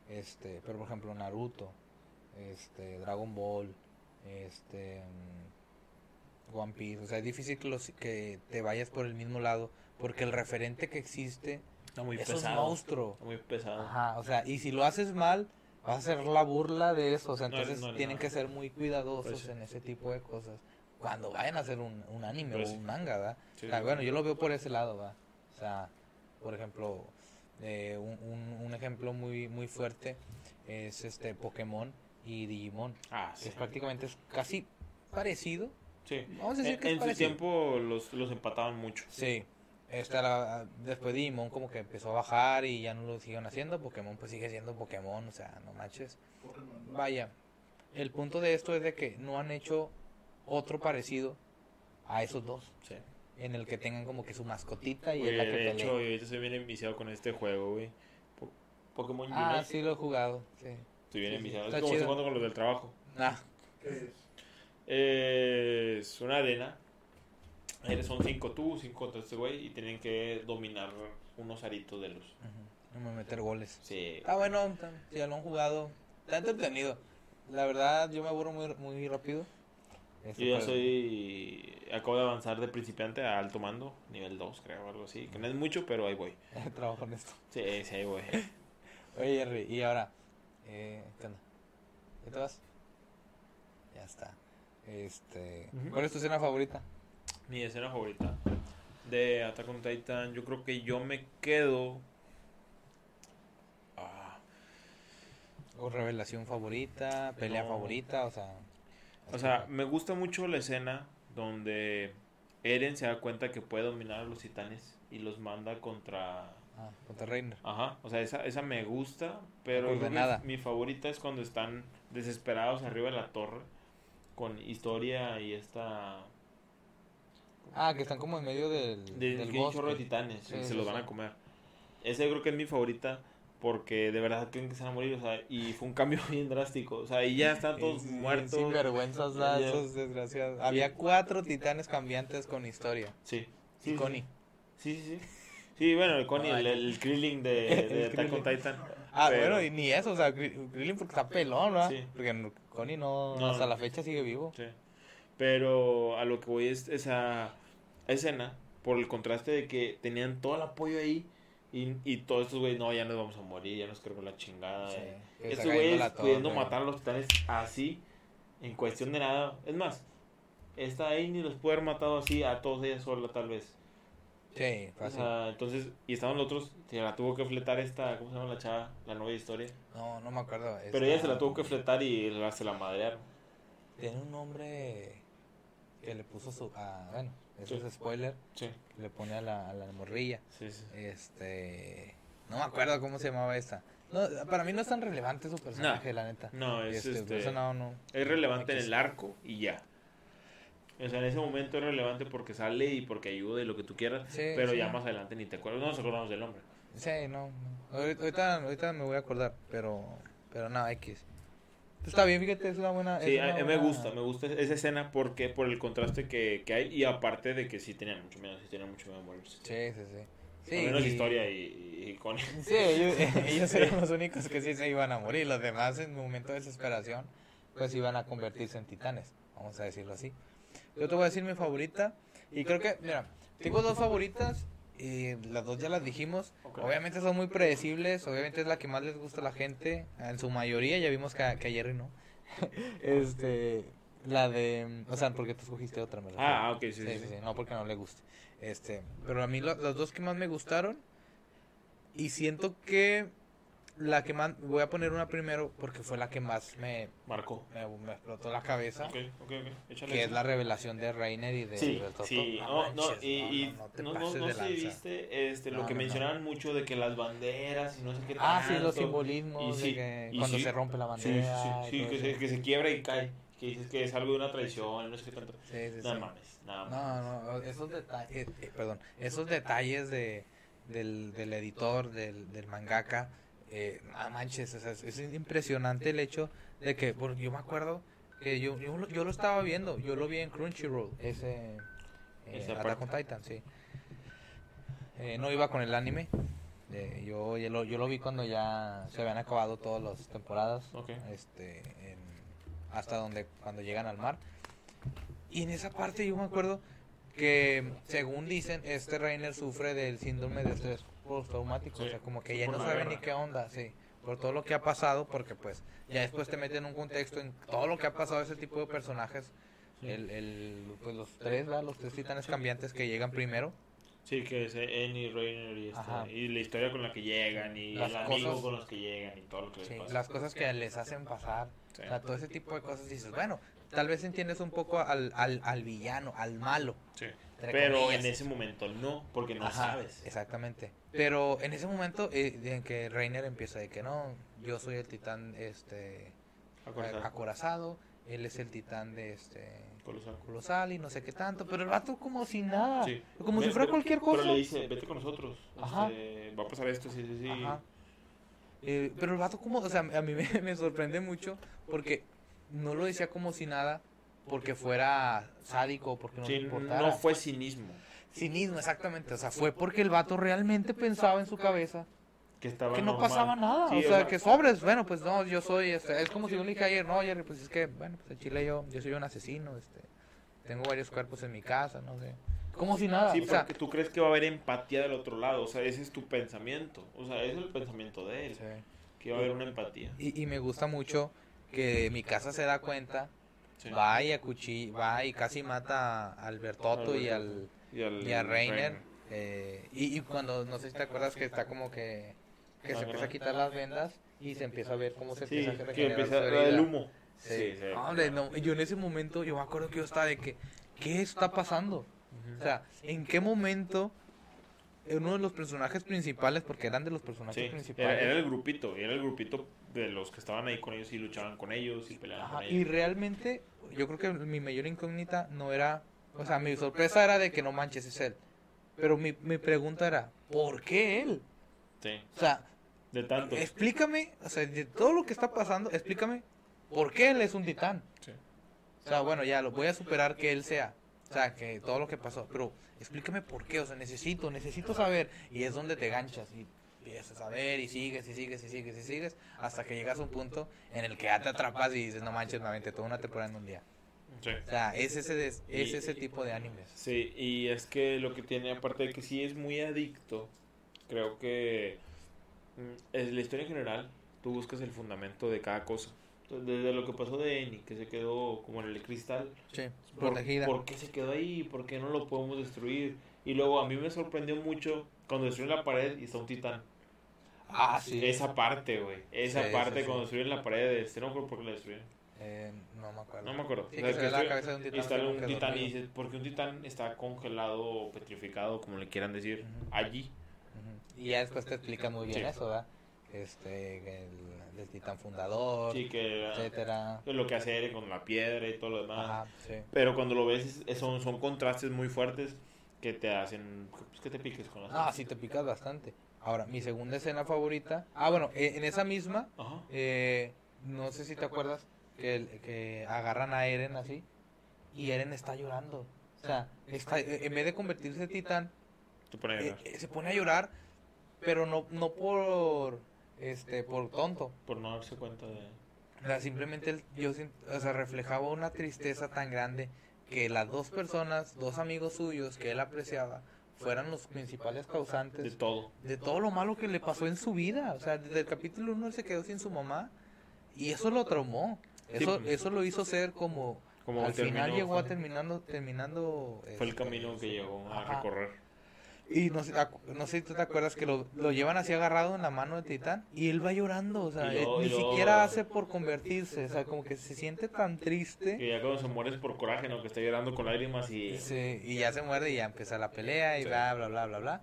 Este, pero por ejemplo, Naruto, este, Dragon Ball, este, mm, One Piece. O sea, es difícil que, los, que te vayas por el mismo lado. Porque el referente que existe Está muy eso es pesado. monstruo. Está muy pesado. Ajá, o sea, y si lo haces mal, vas a ser la burla de eso. O sea, entonces no, no, tienen que ser muy cuidadosos Pues en ese tipo de cosas. Cuando vayan a hacer un, un anime Pues o un manga, ¿verdad? Sí, O sea, sí. bueno, yo lo veo por ese lado, ¿va? O sea, por ejemplo, Eh, un, un- un ejemplo muy, muy fuerte es este Pokémon y Digimon. Ah, sí. es prácticamente es casi parecido. Sí. Vamos a decir En, que es en su tiempo los, los empataban mucho. Sí. Esta la- después Digimon como que empezó a bajar y ya no lo siguen haciendo. Pokémon pues sigue siendo Pokémon, o sea, no manches. Vaya, el punto de esto es de que no han hecho otro parecido a esos dos. Sí. En el que tengan como que su mascotita y Güey, es la que de hecho, yo estoy bien enviciado con este juego, güey. Po- Pokémon Ah, sí lo he jugado, sí. Estoy bien enviciado. Es como estoy jugando con los del trabajo. Ah, ¿Qué es? Es una arena. Eres- Son cinco tú, cinco contra este güey. Y tienen que dominar unos aritos de luz. no me meter goles. Sí. Ah, bueno, si ya lo han jugado, está entretenido. La verdad, yo me aburro muy, muy rápido. Este, Yo ya pero- soy. Acabo de avanzar de principiante a alto mando, nivel 2, creo, algo así. Que no es mucho, pero ahí voy. Trabajo en esto. Sí, sí, ahí voy. Oye, Jerry, y ahora, eh, ¿qué onda? ¿Ya te vas? Ya está. Este. ¿cuál es tu escena favorita? Mi escena favorita de Attack on Titan, yo creo que yo me quedo. Ah, ¿O revelación favorita? ¿Pelea No. favorita? O sea, o sea, me gusta mucho la escena donde Eren se da cuenta que puede dominar a los titanes y los manda contra. Ah, contra Reiner. Ajá, o sea, esa, esa me gusta, pero mi favorita es cuando están desesperados arriba de la torre con historia y esta. Ah, que están como en medio del, De, del un chorro de titanes Sí, y se los van a comer. Esa yo creo que es mi favorita porque de verdad creen que se van a morir, o sea, y fue un cambio bien drástico, o sea, y ya están todos Sí, muertos. Sin vergüenzas, esos desgraciados. Había cuatro titanes cambiantes con historia. Sí. Y Connie. Sí, sí, sí. Sí, bueno, el Connie, el, el Krillin de, de Attack on. Titan. Ah, Pero- bueno, y ni eso, o sea, Kri- Krillin porque está pelón, ¿verdad? Sí. Porque Connie no, No, hasta no. la fecha sigue vivo. Sí. Pero a lo que voy es esa escena, por el contraste de que tenían todo el apoyo ahí y, y todos estos güeyes, no, ya nos vamos a morir, ya nos cargó la chingada. Sí, eh. Estos güeyes pudiendo matar a los titanes así, en cuestión de nada. Es más, esta ahí ni los puede haber matado así a todos ella sola, tal vez. Sí, O fácil. sea, entonces, y estaban los otros, se la tuvo que fletar esta, ¿cómo se llama la chava? La nueva historia. No, no me acuerdo. Pero esta- ella se la tuvo que fletar y la- se la madrearon. Tiene un nombre que le puso su... Ah, bueno, eso Sí. es spoiler. Sí, le pone a la, a la morrilla. sí, sí. Este... No me acuerdo cómo se llamaba esta. No, para mí no es tan relevante su personaje, la neta. No, es Este, este. no, no. Es relevante en el arco y ya. O sea, en ese momento es relevante porque sale y porque ayuda y lo que tú quieras. Sí, pero sí. ya más adelante ni te acuerdas. No nos acordamos del nombre. Sí, no. no. Ahorita, ahorita, me voy a acordar, pero... Pero nada, X. Está bien, fíjate, es una buena... Sí, una a, a mí me buena- gusta, me gusta esa escena porque por el contraste que, que hay y aparte de que sí tenían mucho miedo, sí tenían mucho miedo a morirse. Sí, sí, sí. Sí, Al menos y- historia y, y con Sí, ellos, ellos eran los únicos que sí se iban a morir. Los demás, en un momento de desesperación, pues iban a convertirse en titanes. Vamos a decirlo así. Yo te voy a decir mi favorita. Y creo que, mira, tengo dos favoritas. Y las dos ya las dijimos. Ok. Obviamente son muy predecibles. Obviamente es la que más les gusta a la gente. En su mayoría, ya vimos que, que a Jerry no. este. La de. O sea, porque tú escogiste otra, me. Ah, ok, sí, sí. Sí, sí, sí. sí, no porque no le guste. Este, pero a mí lo- las dos que más me gustaron y siento que la que más voy a poner una primero porque fue la que más me, Marcó. me, me explotó la cabeza, Ok, ok, ok. Échale. que es la revelación de Reiner y de Sí, Toto. sí, No no, no, manches, y, y no, no, no no, no, no de sé, lanza. viste este, lo No, que no, no. mencionaban mucho de que las banderas y no sé qué Ah, sí, tanto. los simbolismos Y de sí, que y cuando sí. se rompe la Sí, sí, bandera. sí, sí, que, se, eso. que se quiebra y cae. Que dices que es algo de una traición, no sé qué tanto. Sí, sí, Nada sí. mames, nada más. No, no, esos detalles, eh, perdón, esos detalles de, del, del editor, del, del mangaka, eh, no manches, o sea, es, es impresionante el hecho de que, porque yo me acuerdo que yo, yo, lo, yo lo estaba viendo, yo lo vi en Crunchyroll, ese, eh, Attack on Titan, sí. Eh, no iba con el anime, eh, yo, yo, lo, yo lo vi cuando ya se habían acabado todas las temporadas, Ok. este, en- hasta donde, cuando llegan al mar. Y en esa parte yo me acuerdo que, según dicen, este Reiner sufre del síndrome de estrés postraumático. Sí, O sea, como que sí, ya no sabe guerra. ni qué onda, sí. Por todo lo que ha pasado, porque pues ya después te meten en un contexto en todo lo que ha pasado a ese tipo de personajes. El, el, pues los tres, ¿verdad? Los tres titanes cambiantes que llegan primero. Sí, que es Annie, Rainer y, esta, y la historia con la que llegan y Las el amigo cosas- con los que llegan y todo lo que les pasa. las cosas que les hacen pasar, o sea, todo ese tipo de cosas dices, bueno, tal vez entiendes un poco al, al, al villano, al malo. Sí. Pero comillas. en ese momento no, porque no Ajá, sabes. Exactamente. Pero en ese momento eh, en que Reiner empieza de que no, yo soy el titán este Acorazado. acorazado, él es el titán de este Colosal. colosal y no sé qué tanto, pero el vato como si nada, Sí. como si fuera cualquier cosa. Pero le dice, vete con nosotros. Ajá. este, va a pasar esto, sí, sí, sí. Ajá. Eh, pero el vato como, o sea, a mí me, me sorprende mucho porque no lo decía como si nada porque fuera sádico, porque no Sí, le importara. no fue cinismo. Cinismo, exactamente. O sea, fue porque el vato realmente pensaba en su cabeza Que estaba que no normal. pasaba nada. Sí, o, sea, que sobres, bueno, pues no, yo soy, este, es como si yo le dije ayer, no, Jerry, pues es que, bueno, pues en Chile yo, yo soy un asesino, este, tengo varios cuerpos en mi casa, no sé. Como si nada, Sí, o sea, porque tú crees que va a haber empatía del otro lado. O sea, ese es tu pensamiento. O sea, ese es el pensamiento de él. sí. Que va a haber una empatía. y, y me gusta mucho que mi casa se da cuenta, Sí. va y acuchi- va y casi mata a Albertotto y al, Y, al- y a Reiner. eh, y, y cuando, no sé si te acuerdas que está como que, que se empieza a quitar las vendas y se empieza a ver cómo se Sí, empieza a que regenerar empieza su la del herida. humo. Sí. Sí, sí. Hombre, no, yo en ese momento, yo me acuerdo que yo estaba de que, ¿qué está pasando? O sea, ¿en qué momento uno de los personajes principales, porque eran de los personajes Sí, era, principales, era el grupito, era el grupito de los que estaban ahí con ellos y luchaban con ellos y peleaban Ajá, con y ellos. realmente yo creo que mi mayor incógnita no era, o sea, mi sorpresa era de que no manches es él, pero mi, mi pregunta era, ¿por qué él? Sí, O sea, de tanto. explícame, o sea, de todo lo que está pasando, explícame, ¿por qué él es un titán? Sí. O sea, bueno, ya lo voy a superar que él sea. O sea, que todo lo que pasó. Pero explícame por qué. O sea, necesito, necesito saber. Y es donde te ganchas. Y empiezas a ver y sigues y sigues y sigues y sigues. Hasta que llegas a un punto en el que ya te atrapas y dices, no manches, me aventé toda una temporada en un día. Sí. O sea, es ese, des- es Y- ese tipo de animes. Sí, y es que lo que tiene, aparte de que sí es muy adicto, creo que mm, es la historia en general, tú buscas el fundamento de cada cosa. Desde lo que pasó de Eni, que se quedó como en el cristal, Sí, ¿por, protegida. ¿por qué se quedó ahí? ¿Por qué no lo podemos destruir? Y luego a mí me sorprendió mucho cuando destruyen la pared y está un titán. Ah, sí. Esa parte, güey. Esa Sí, parte sí, sí. cuando destruyen la pared de este, no creo por qué la destruyen. Eh, no me acuerdo. No me acuerdo. Sí, O sea, que la cabeza de un titán. Y está un titán y dices, porque un titán está congelado o petrificado, como le quieran decir, allí. Y ya después te explica muy bien Sí. eso, ¿verdad? Este, el, del titán fundador, Sí, que etcétera. lo que hace Eren con la piedra y todo lo demás. Ajá, sí. Pero cuando lo ves, es- es- son, son contrastes muy fuertes que te hacen pues, que te piques con las Ah, sí, te picas bastante. Ahora, mi segunda escena favorita. Ah, bueno, eh, en esa misma, eh, no sé si te acuerdas que, el- que agarran a Eren así y Eren está llorando. O sea, está, eh, en vez de convertirse en titán, Te pone a eh, llorar. eh, se pone a llorar, pero no, no por, este, por tonto. por no darse cuenta de. O sea, simplemente él- yo o sea, reflejaba una tristeza tan grande que las dos personas, dos amigos suyos que él apreciaba, fueran los principales causantes De todo. de todo lo malo que le pasó en su vida. O sea, desde el capítulo 1 él se quedó sin su mamá y eso lo traumó. Eso, pues. eso lo hizo ser como... Como al final llegó a terminando... terminando Fue el este, camino que llegó a Ajá. recorrer. Y no sé, no sé si tú te acuerdas que lo, lo llevan así agarrado en la mano del titán y él va llorando. O sea, Y luego- él y ni luego- siquiera hace por convertirse. O sea, como que se siente tan triste. Que ya cuando se muere es por coraje, ¿no? Que está llorando con lágrimas y. Sí, y ya se muerde y ya empieza la pelea y Sí. bla, bla, bla, bla, bla.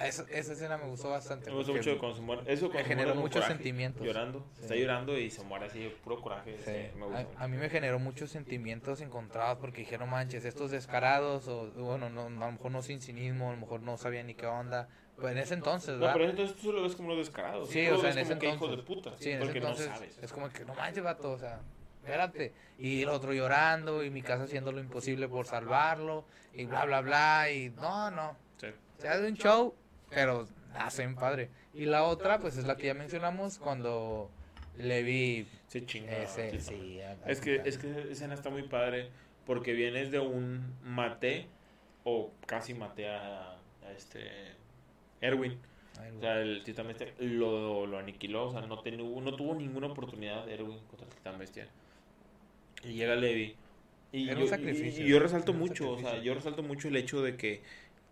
Eso- esa escena me gustó bastante. Me porque mucho cuando se muere. Eso me generó muchos coraje, sentimientos. Llorando. Sí. Está llorando y se muere así, puro coraje. Sí. sí, me gusta A, a mí me generó muchos sentimientos encontrados porque dijeron, manches, estos descarados, o bueno, no, a lo mejor no sin cinismo, a lo mejor no sabían ni qué onda. Pues en ese entonces, No, ¿verdad? pero entonces tú lo ves como unos descarados. Sí, o sea, en ese como que hijos entonces. de puta. Sí, en ese entonces no sabes. es como que no manches, vato, o sea, espérate. Y el otro llorando y mi casa haciendo lo imposible por salvarlo y bla, bla, bla. Y no, no, Sí. se hace un show, pero hacen padre. Y la otra, pues es la que ya mencionamos cuando Levi Se ese, sí. a- Es que, es que esa escena está muy padre porque vienes de un mate o casi mate a, a este Erwin. O sea, el titán bestia lo, lo aniquiló, o sea, no, tenu- no tuvo ninguna oportunidad Erwin contra el titán bestia. Y llega Levi. Y yo, un sacrificio, y- y yo resalto mucho, o sea, yo resalto mucho el hecho de que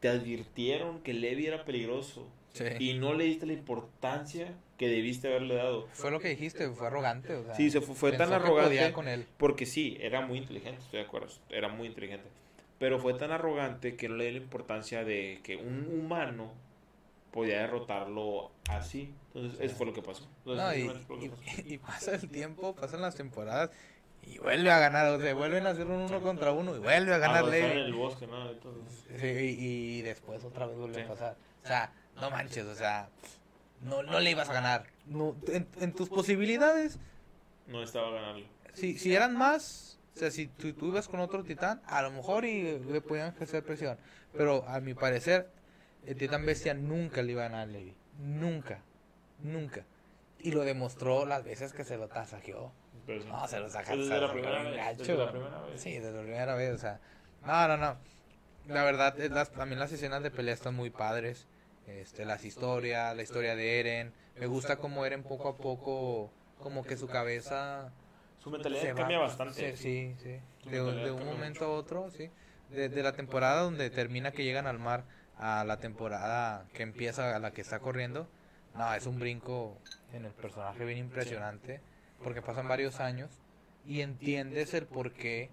te advirtieron que Levi era peligroso Sí. y no le diste la importancia que debiste haberle dado. Fue lo que dijiste, fue arrogante. O sea, Sí, se fue, fue tan arrogante con él. porque sí, era muy inteligente, estoy de acuerdo, era muy inteligente. Pero fue tan arrogante que no le dio la importancia de que un humano podía derrotarlo así. Entonces, eso fue lo que pasó. Entonces, No, y, lo que y- y pasa el tiempo, pasan las temporadas y vuelve a ganar. O sea, vuelven a hacer un uno contra uno y vuelve a ganar estaba en Levi. el bosque, ¿no? Entonces, Sí, y, y después otra vez vuelve Sí. a pasar. O sea, no manches, o sea, no, no le ibas a ganar. No, en, en tus posibilidades, no estaba ganando. si, si eran más, o sea, si tú, tú ibas con otro titán, a lo mejor y le podían ejercer presión. Pero a mi parecer, el titán bestia nunca le iba a ganar a Levi. Nunca, nunca. Y lo demostró las veces que se lo tasajeó. Pero sí. No, se lo saca. Desde la primera vez, gacho. desde la primera vez. Sí, desde la primera vez, o sea. No, no, no. La verdad, es las, también las escenas de pelea están muy padres. Este, las historias, la historia de Eren. Me gusta como Eren poco a poco, como que su cabeza Su mentalidad se va- cambia bastante. Sí, sí. De, un cambia momento a otro, sí. De, de la temporada donde termina que llegan al mar a la temporada que empieza a la que está corriendo. No, es un brinco en el personaje bien impresionante. Porque pasan varios años y entiendes el por qué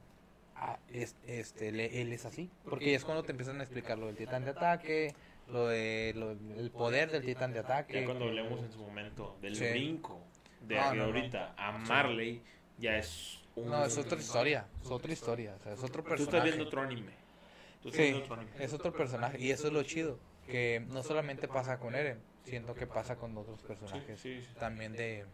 ah, es- este, le- él es así. Porque es cuando te empiezan a explicar lo del titán de ataque, lo de lo- el poder del titán de ataque. Ya cuando hablemos en su momento del Sí. brinco de No, no, no. ahorita a Marley, ya es un... No, es otra historia, es otra historia, o sea, es otro Tú personaje. estás viendo otro anime. Tú estás Sí, viendo otro anime. es otro personaje y eso es lo chido, que no solamente pasa con Eren, siento que pasa con otros personajes Sí, sí, sí. también de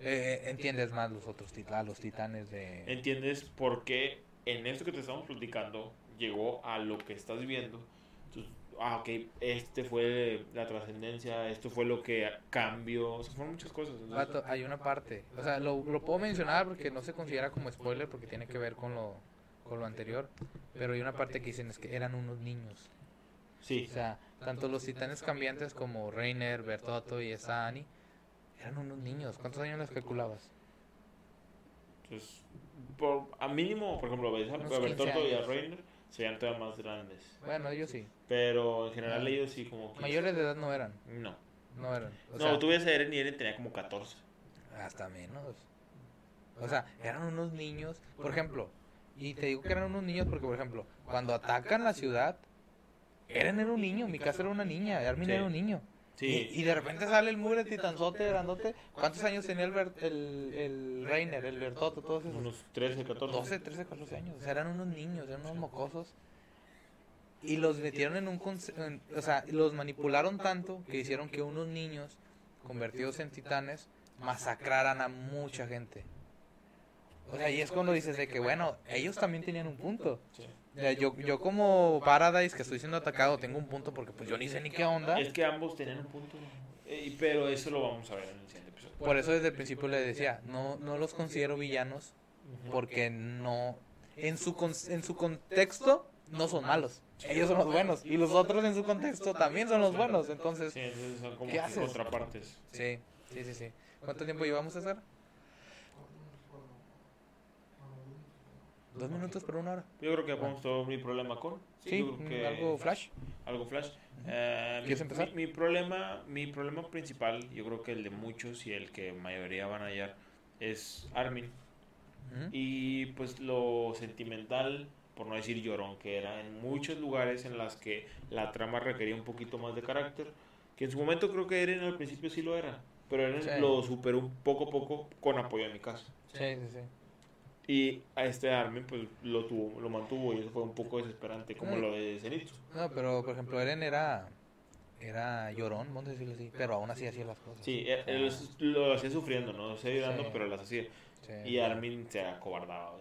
eh, entiendes más los otros titanes, los titanes de ¿Entiendes por qué en esto que te estamos platicando llegó a lo que estás viendo? Entonces, ah, ok, este fue la trascendencia, esto fue lo que cambió, o sea, fueron muchas cosas. entonces- hay una parte, o sea, lo, lo puedo mencionar porque no se considera como spoiler porque tiene que ver con lo con lo anterior, pero hay una parte que dicen es que eran unos niños. sí, O sea, tanto los titanes cambiantes como Reiner, Bertotto y esa Annie eran unos niños. ¿Cuántos años les calculabas? entonces, por, a mínimo, por ejemplo, 15 y a. Reiner, serían todavía más grandes. Bueno, ellos sí. Pero en general ellos sí como... 15. Mayores de edad no eran. No. No eran. O no, sea, tú ves a Eren y Eren tenía como 14. hasta menos. O sea, eran unos niños. Por ejemplo, y te digo que eran unos niños porque, por ejemplo, cuando atacan la ciudad, Eren era un niño, mi casa era una niña, Armin Sí. era un niño. Sí. Y, y de repente sale el mugre titanzote, grandote. ¿Cuántos años tenía el, Ber- el, el Reiner, el Bertotto, todos esos? Unos 13, 14. 12, 13, 14 años. O sea, eran unos niños, eran unos mocosos. Y los metieron en un... en- o sea, los manipularon tanto que hicieron que unos niños convertidos en titanes masacraran a mucha gente. O sea, y es cuando dices de que, bueno, ellos también tenían un punto. Sí. Sea, yo, yo como Paradise que estoy siendo atacado tengo un punto porque pues yo ni sé ni qué onda. Es que ambos tenían un punto. eh, pero eso lo vamos a ver en el siguiente episodio. Por eso desde el principio le decía, no, no los considero villanos porque no en su con- en su contexto no son malos ellos son los buenos y los otros en su contexto también son los buenos entonces Sí, entonces son como ¿Qué haces? contrapartes. sí sí sí sí cuánto tiempo llevamos a hacer dos minutos por una hora Yo creo que todo mi problema con. sí que- algo flash Algo flash. Eh, mi- ¿Quieres empezar? Mi, mi problema, mi problema principal, yo creo que el de muchos y el que mayoría van a hallar, es Armin. Y pues lo sentimental, por no decir llorón, que era en muchos lugares en las que la trama requería un poquito más de carácter. Que en su momento creo que Eren al principio sí lo era. Pero Eren Sí. lo superó un poco a poco con apoyo de mi casa. sí sí sí Y a este Armin pues lo tuvo, lo mantuvo y eso fue un poco desesperante, como Mm. lo de Zenitsu. no pero por ejemplo Eren era era llorón vamos a decirlo así pero aún así hacía las cosas Sí, él, O sea, él lo hacía sufriendo, no lo hacía llorando, Sí. pero las hacía. sí. Y Armin se acobardaba.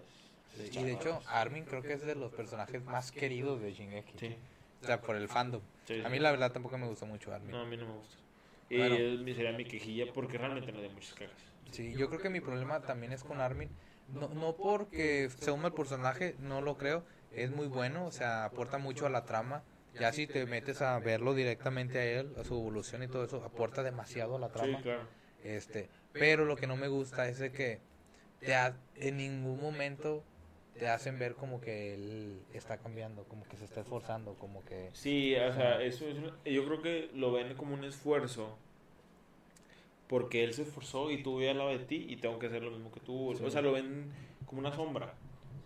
Sí, y de hecho Armin creo que es de los personajes más queridos de Shingeki Sí, o sea por el fandom sí, A mí la verdad tampoco me gustó mucho Armin. No, a mí no me gusta. Y Bueno. sería mi quejilla porque realmente no de muchas quejas. Sí, yo creo que mi problema también es con Armin. No, no porque sea un mal personaje, no lo creo. Es muy bueno, o sea, aporta mucho a la trama. Ya si te metes a verlo directamente a él, a su evolución y todo eso, aporta demasiado a la Sí, trama. claro. Este, pero lo que no me gusta es de que te ha- en ningún momento te hacen ver como que él está cambiando, como que se está esforzando, como que... Sí, o sea, eso es, yo creo que lo ven como un esfuerzo porque él se esforzó y tú al lado de ti y tengo que hacer lo mismo que tú. Sí. O sea, lo ven como una sombra.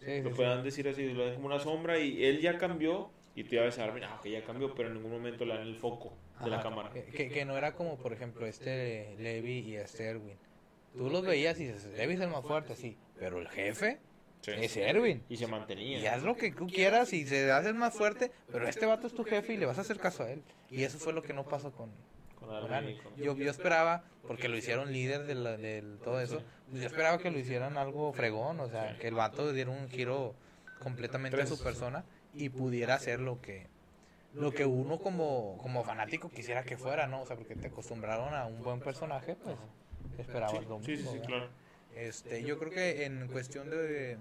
Sí, Lo sí, puedan decir así, lo ven como una sombra y él ya cambió y tú ya ves a ver, ah, ok, ya cambió, pero en ningún momento le dan el foco de la cámara. Que, que- no era como, por ejemplo, este Levi y este Erwin. Tú los veías y dices, Levi es el más fuerte, sí, pero el jefe Sí. es Erwin. Y se mantenía. Y haz lo que tú quieras y se hace el más fuerte, pero este vato es tu jefe y le vas a hacer caso a él. Y eso fue lo que no pasó con, Yo, yo esperaba, porque lo hicieron líder de, la- del todo eso, pues yo esperaba que lo hicieran algo fregón, o sea, Sí. que el vato diera un giro completamente a su persona y pudiera hacer lo que lo que uno como, como fanático quisiera que fuera, ¿no? O sea, porque te acostumbraron a un buen personaje, pues esperabas Sí, lo sí, sí, mismo. sí, ¿verdad? claro. Este, yo creo que en cuestión de...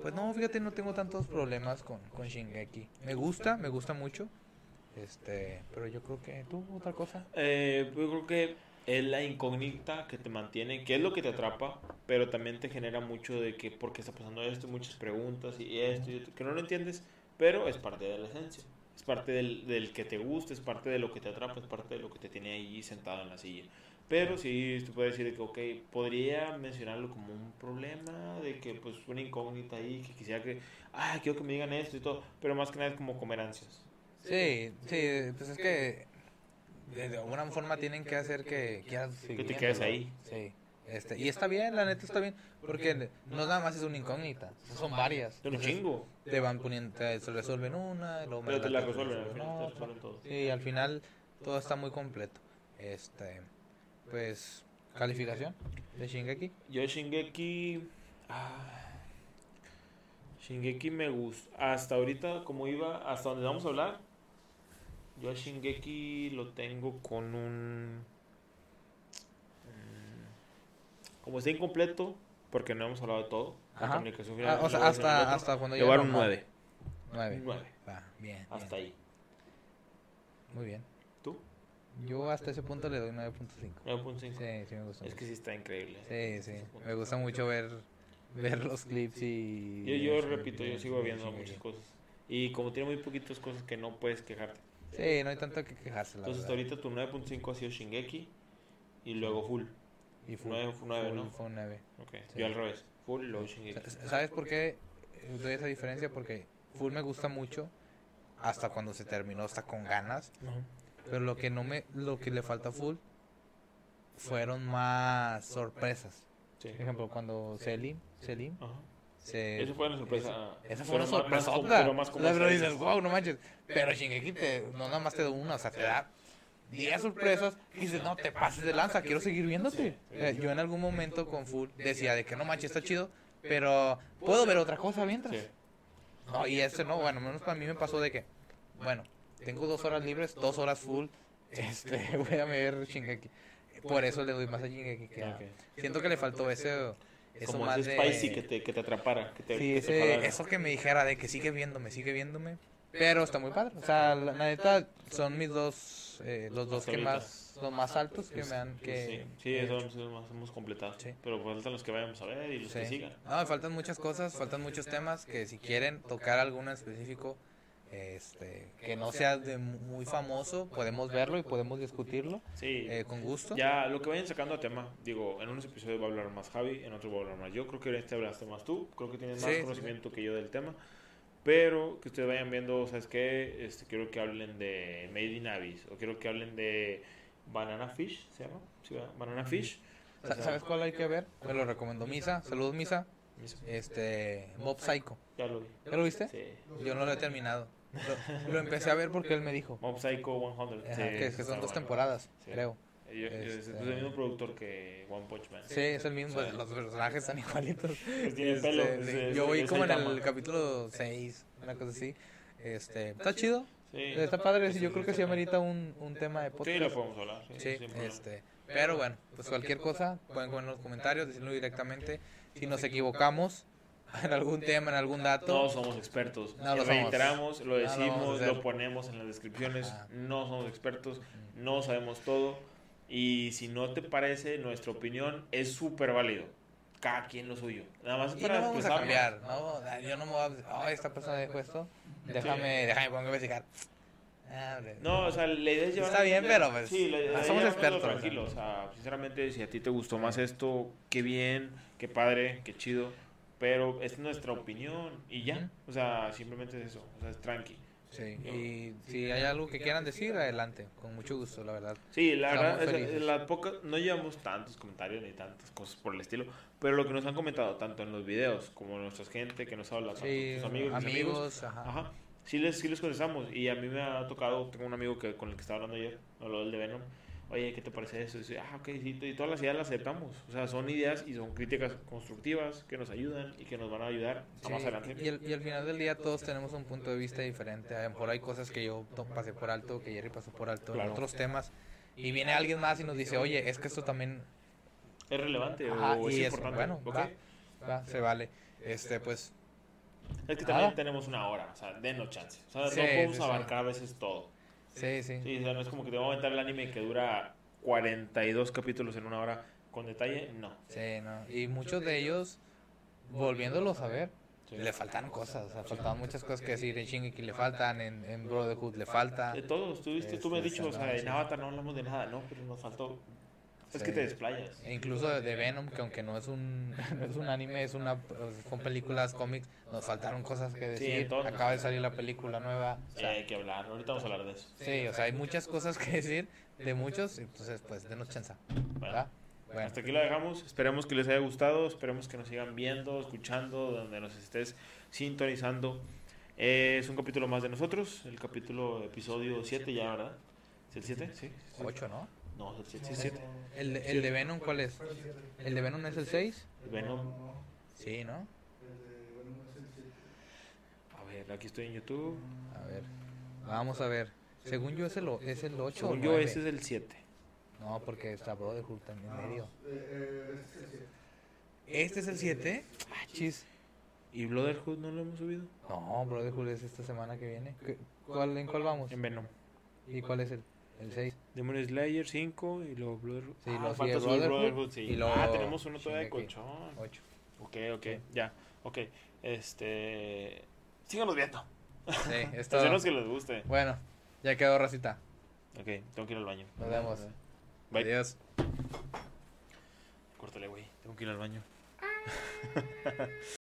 Pues no, fíjate, no tengo tantos problemas con, con Shingeki. Me gusta, me gusta mucho. Este, pero yo creo que tú, otra cosa. Eh, yo creo que es la incógnita que te mantiene, que es lo que te atrapa, pero también te genera mucho de que por qué está pasando esto, muchas preguntas y esto, y esto, que no lo entiendes, pero es parte de la esencia. Es parte del, del que te gusta, es parte de lo que te atrapa, es parte de lo que te tiene ahí sentado en la silla. Pero sí, tú puedes decir que, ok, podría mencionarlo como un problema, de que pues una incógnita ahí, que quisiera que, ah, quiero que me digan esto y todo, pero más que nada es como comer ansias. Sí, sí, pues es que de, de alguna forma tienen que hacer que quieras seguir te quedes ahí. Sí. Este, y está bien, la neta está bien, porque no nada más es una incógnita, son varias. Un chingo. Te van poniendo, te se resuelven una, y luego Pero te la adelante resuelven, al resuelven final te otra. resuelven todo. Sí, al final todo está muy completo. Este, pues, calificación de Shingeki. Yo Shingeki. ah, Shingeki me gusta. Hasta ahorita, como iba, hasta donde vamos a hablar. Yo a Shingeki lo tengo con un. mm, Como está incompleto, porque no hemos hablado de todo. La comunicación final, Ah, o sea, hasta, otro. hasta cuando Le voy a dar un llegaron a 9. Nueve. Un 9. Va, bien, Hasta bien. ahí. Muy bien. ¿Tú? Yo hasta ese punto le doy 9.5. 9.5. Sí, sí me gusta. Es mucho. que sí está increíble. Sí, sí. Me gusta mucho ver, ver los clips y... Yo, yo repito, yo sigo viendo muchas cosas. Y como tiene muy poquitas cosas que no puedes quejarte. Sí, no hay tanto que quejarse, la Entonces hasta ahorita tu 9.5 ha sido Shingeki y luego Full. Y fue, nueve- fue nueve, full- ¿no? Fue un 9. Ok, Sí. yo al revés. Full y luego Shingeki. ¿Sabes por qué doy esa diferencia? Porque Full me gusta mucho hasta cuando se terminó, hasta con ganas. Pero lo que no me, lo que le falta a Full fueron más sorpresas. Sí. Por ejemplo, cuando Selim, Selim Ajá. Se... Eso fue una sorpresa. Esa fue una Pero más- más como- sorpresota. pero más como La verdad seis. dices, wow, no manches. Pero Shingeki te, no nada más te da una, o sea, te da 10 sorpresas y dices, no, te pases de lanza, quiero seguir viéndote. Eh, yo en algún momento con Full decía de que no manches, está chido, pero puedo ver otra cosa mientras. Sí. No, y ese no, bueno, menos para mí me pasó de que, bueno, tengo dos horas libres, dos horas full, este, voy a ver Shingeki. Por eso le doy más a Shingeki que a- Ok. Siento que le faltó ese, eso Como más ese de... spicy que te, que te atrapara. Que te, Sí, que ese, eso que me dijera de que sigue viéndome, sigue viéndome. Pero está muy padre. O sea, la, la neta son mis dos, eh, los dos que más, los más altos que me han, que... Sí, sí, eso hemos, hemos completado. Sí. Pero faltan los que vayamos a ver y los que sigan. No, me faltan muchas cosas, faltan muchos temas que si quieren tocar alguno en específico, este, que no sea de mu- muy famoso, podemos verlo y podemos discutirlo Sí. eh, con gusto. Ya, lo que vayan sacando a tema, digo, en unos episodios va a hablar más Javi, en otros va a hablar más yo. Creo que en este hablaste más tú, creo que tienes más Sí, sí, conocimiento que yo del tema. Pero que ustedes vayan viendo, ¿sabes qué? Este, quiero que hablen de Made in Abyss, o quiero que hablen de Banana Fish, ¿se llama? Banana Fish. O Sa- sea, ¿Sabes cuál hay que ver? Me lo recomendó Misa. Saludos Misa. Este, Mob Psycho. Ya lo vi. ¿Ya lo viste? Sí. Yo no lo he terminado. Lo, lo empecé a ver porque él me dijo. Mob Psycho 100. Ajá, sí, que, que son dos bueno. temporadas, Sí. creo. Yo- Es Este- el mismo productor que One Punch Man. Sí, es el mismo. Sí. Los personajes están igualitos. Pues tiene Este, pelo. sí. es- Yo voy como en el capítulo 6, una cosa así. Este, está chido. Sí. Está padre, sí, yo creo que sí amerita un, un tema de Sí, podcast. lo podemos hablar. Sí, Sí, este, pero bueno, pues cualquier cosa pueden poner en los comentarios, decirlo directamente. Si nos equivocamos en algún tema, en algún dato, No somos expertos. No lo. Reiteramos, lo decimos, lo ponemos en las descripciones. Ajá. No somos expertos, no sabemos todo. Y si no te parece, nuestra opinión es súper válido. cada quien lo suyo. Nada más Y no para vamos a cambiar, ¿no? Yo no me voy a... Oh, esta persona dijo esto. Déjame, déjame pongo a investigar. Ah. No, o sea, la idea es llevar. Está bien, pero, pues, Sí, la idea ah, somos expertos, Tranquilo, o sea, sinceramente, si a ti te gustó más esto, qué bien, qué padre, qué chido. Pero es nuestra opinión y ya. O sea, simplemente es eso. O sea, es tranqui. Sí, y si hay algo que quieran decir, adelante, con mucho gusto, la verdad. Sí, la Estamos verdad, es- la poca, no llevamos tantos comentarios ni tantas cosas por el estilo, pero lo que nos han comentado, tanto en los videos como nuestra gente que nos habla, tanto Sí, sus amigos, amigos, amigos, ajá. Ajá. Sí les, sí les contestamos. Y a mí me ha tocado, tengo un amigo que, con el que estaba hablando ayer, habló del de Venom. Oye, ¿qué te parece eso? Y dice, ah, ok, sí, y todas las ideas las aceptamos. O sea, son ideas y son críticas constructivas que nos ayudan y que nos van a ayudar a Sí, más adelante. y, al, y al final del día todos tenemos un punto de vista diferente. A lo mejor hay cosas que yo pasé por alto, que Jerry pasó por alto Claro. en otros temas. Y viene alguien más y nos dice, oye, es que esto también... Es relevante Ajá, o es y eso, importante. bueno, ¿ok? va, va, se vale. Este, pues, Es que también Ah. tenemos una hora, o sea, denos chance. O sea, Sí, no podemos sí, sí. abarcar a veces todo. Sí, sí. Sí, o sea, no es como que te voy a aventar el anime que dura 42 capítulos en una hora con detalle, no. Sí, no. Y muchos de ellos, volviéndolos a ver, le faltan cosas. O sea, faltaban muchas cosas que decir. En Shingeki le faltan, en, en Brotherhood le falta. De todos, tú, viste, tú me has Este, dicho, o sea, en. Avatar no hablamos de nada, no, pero nos faltó. Es Sí. que te desplayas. E incluso de, Venom, que aunque no es un, no es un anime, es una, son películas, cómics, nos faltaron cosas que Sí, decir. todos. Acaba de salir la película nueva. O Sí, sea, hay que hablar, ahorita vamos a hablar de eso. sí, o sea, hay muchas cosas que decir de muchos. Entonces, pues, denos chance. ¿verdad? Bueno, hasta aquí lo dejamos. Esperemos que les haya gustado, esperemos que nos sigan viendo, escuchando, donde nos estés sintonizando. Eh, es un capítulo más de nosotros, el capítulo, episodio 7 ya, ¿verdad? ¿Es el 7? Sí. sí. 8, ¿no? No, es el 7, sí, es 7. ¿El, de- el de Venom cuál es? ¿El de Venom es el 6? Venom. Sí, ¿no? A ver, aquí estoy en YouTube. A ver, vamos a ver. Según yo es el, es el 8 Según yo, 9. ese es el 7. No, porque está Brotherhood también en medio. Eh, este es el siete. ¿Este es el 7? Ah, chis. ¿Y Brotherhood no lo hemos subido? No, Brotherhood es esta semana que viene. ¿Qué- ¿Cuál, ¿En cuál vamos? En Venom. ¿Y cuál es el? El 6. Demon Slayer 5 y luego Brotherhood. Sí, ah, falta Brotherhood Brotherhood, sí. y luego Ah, tenemos uno todavía de colchón. 8. Ok, ok, ya. Ok, este... Síganos viendo. Sí, es todo. Esperemos que les guste. Bueno, ya quedó racita. Ok, tengo que ir al baño. Nos vemos. Bye. Adiós. Córtale, güey. Tengo que ir al baño.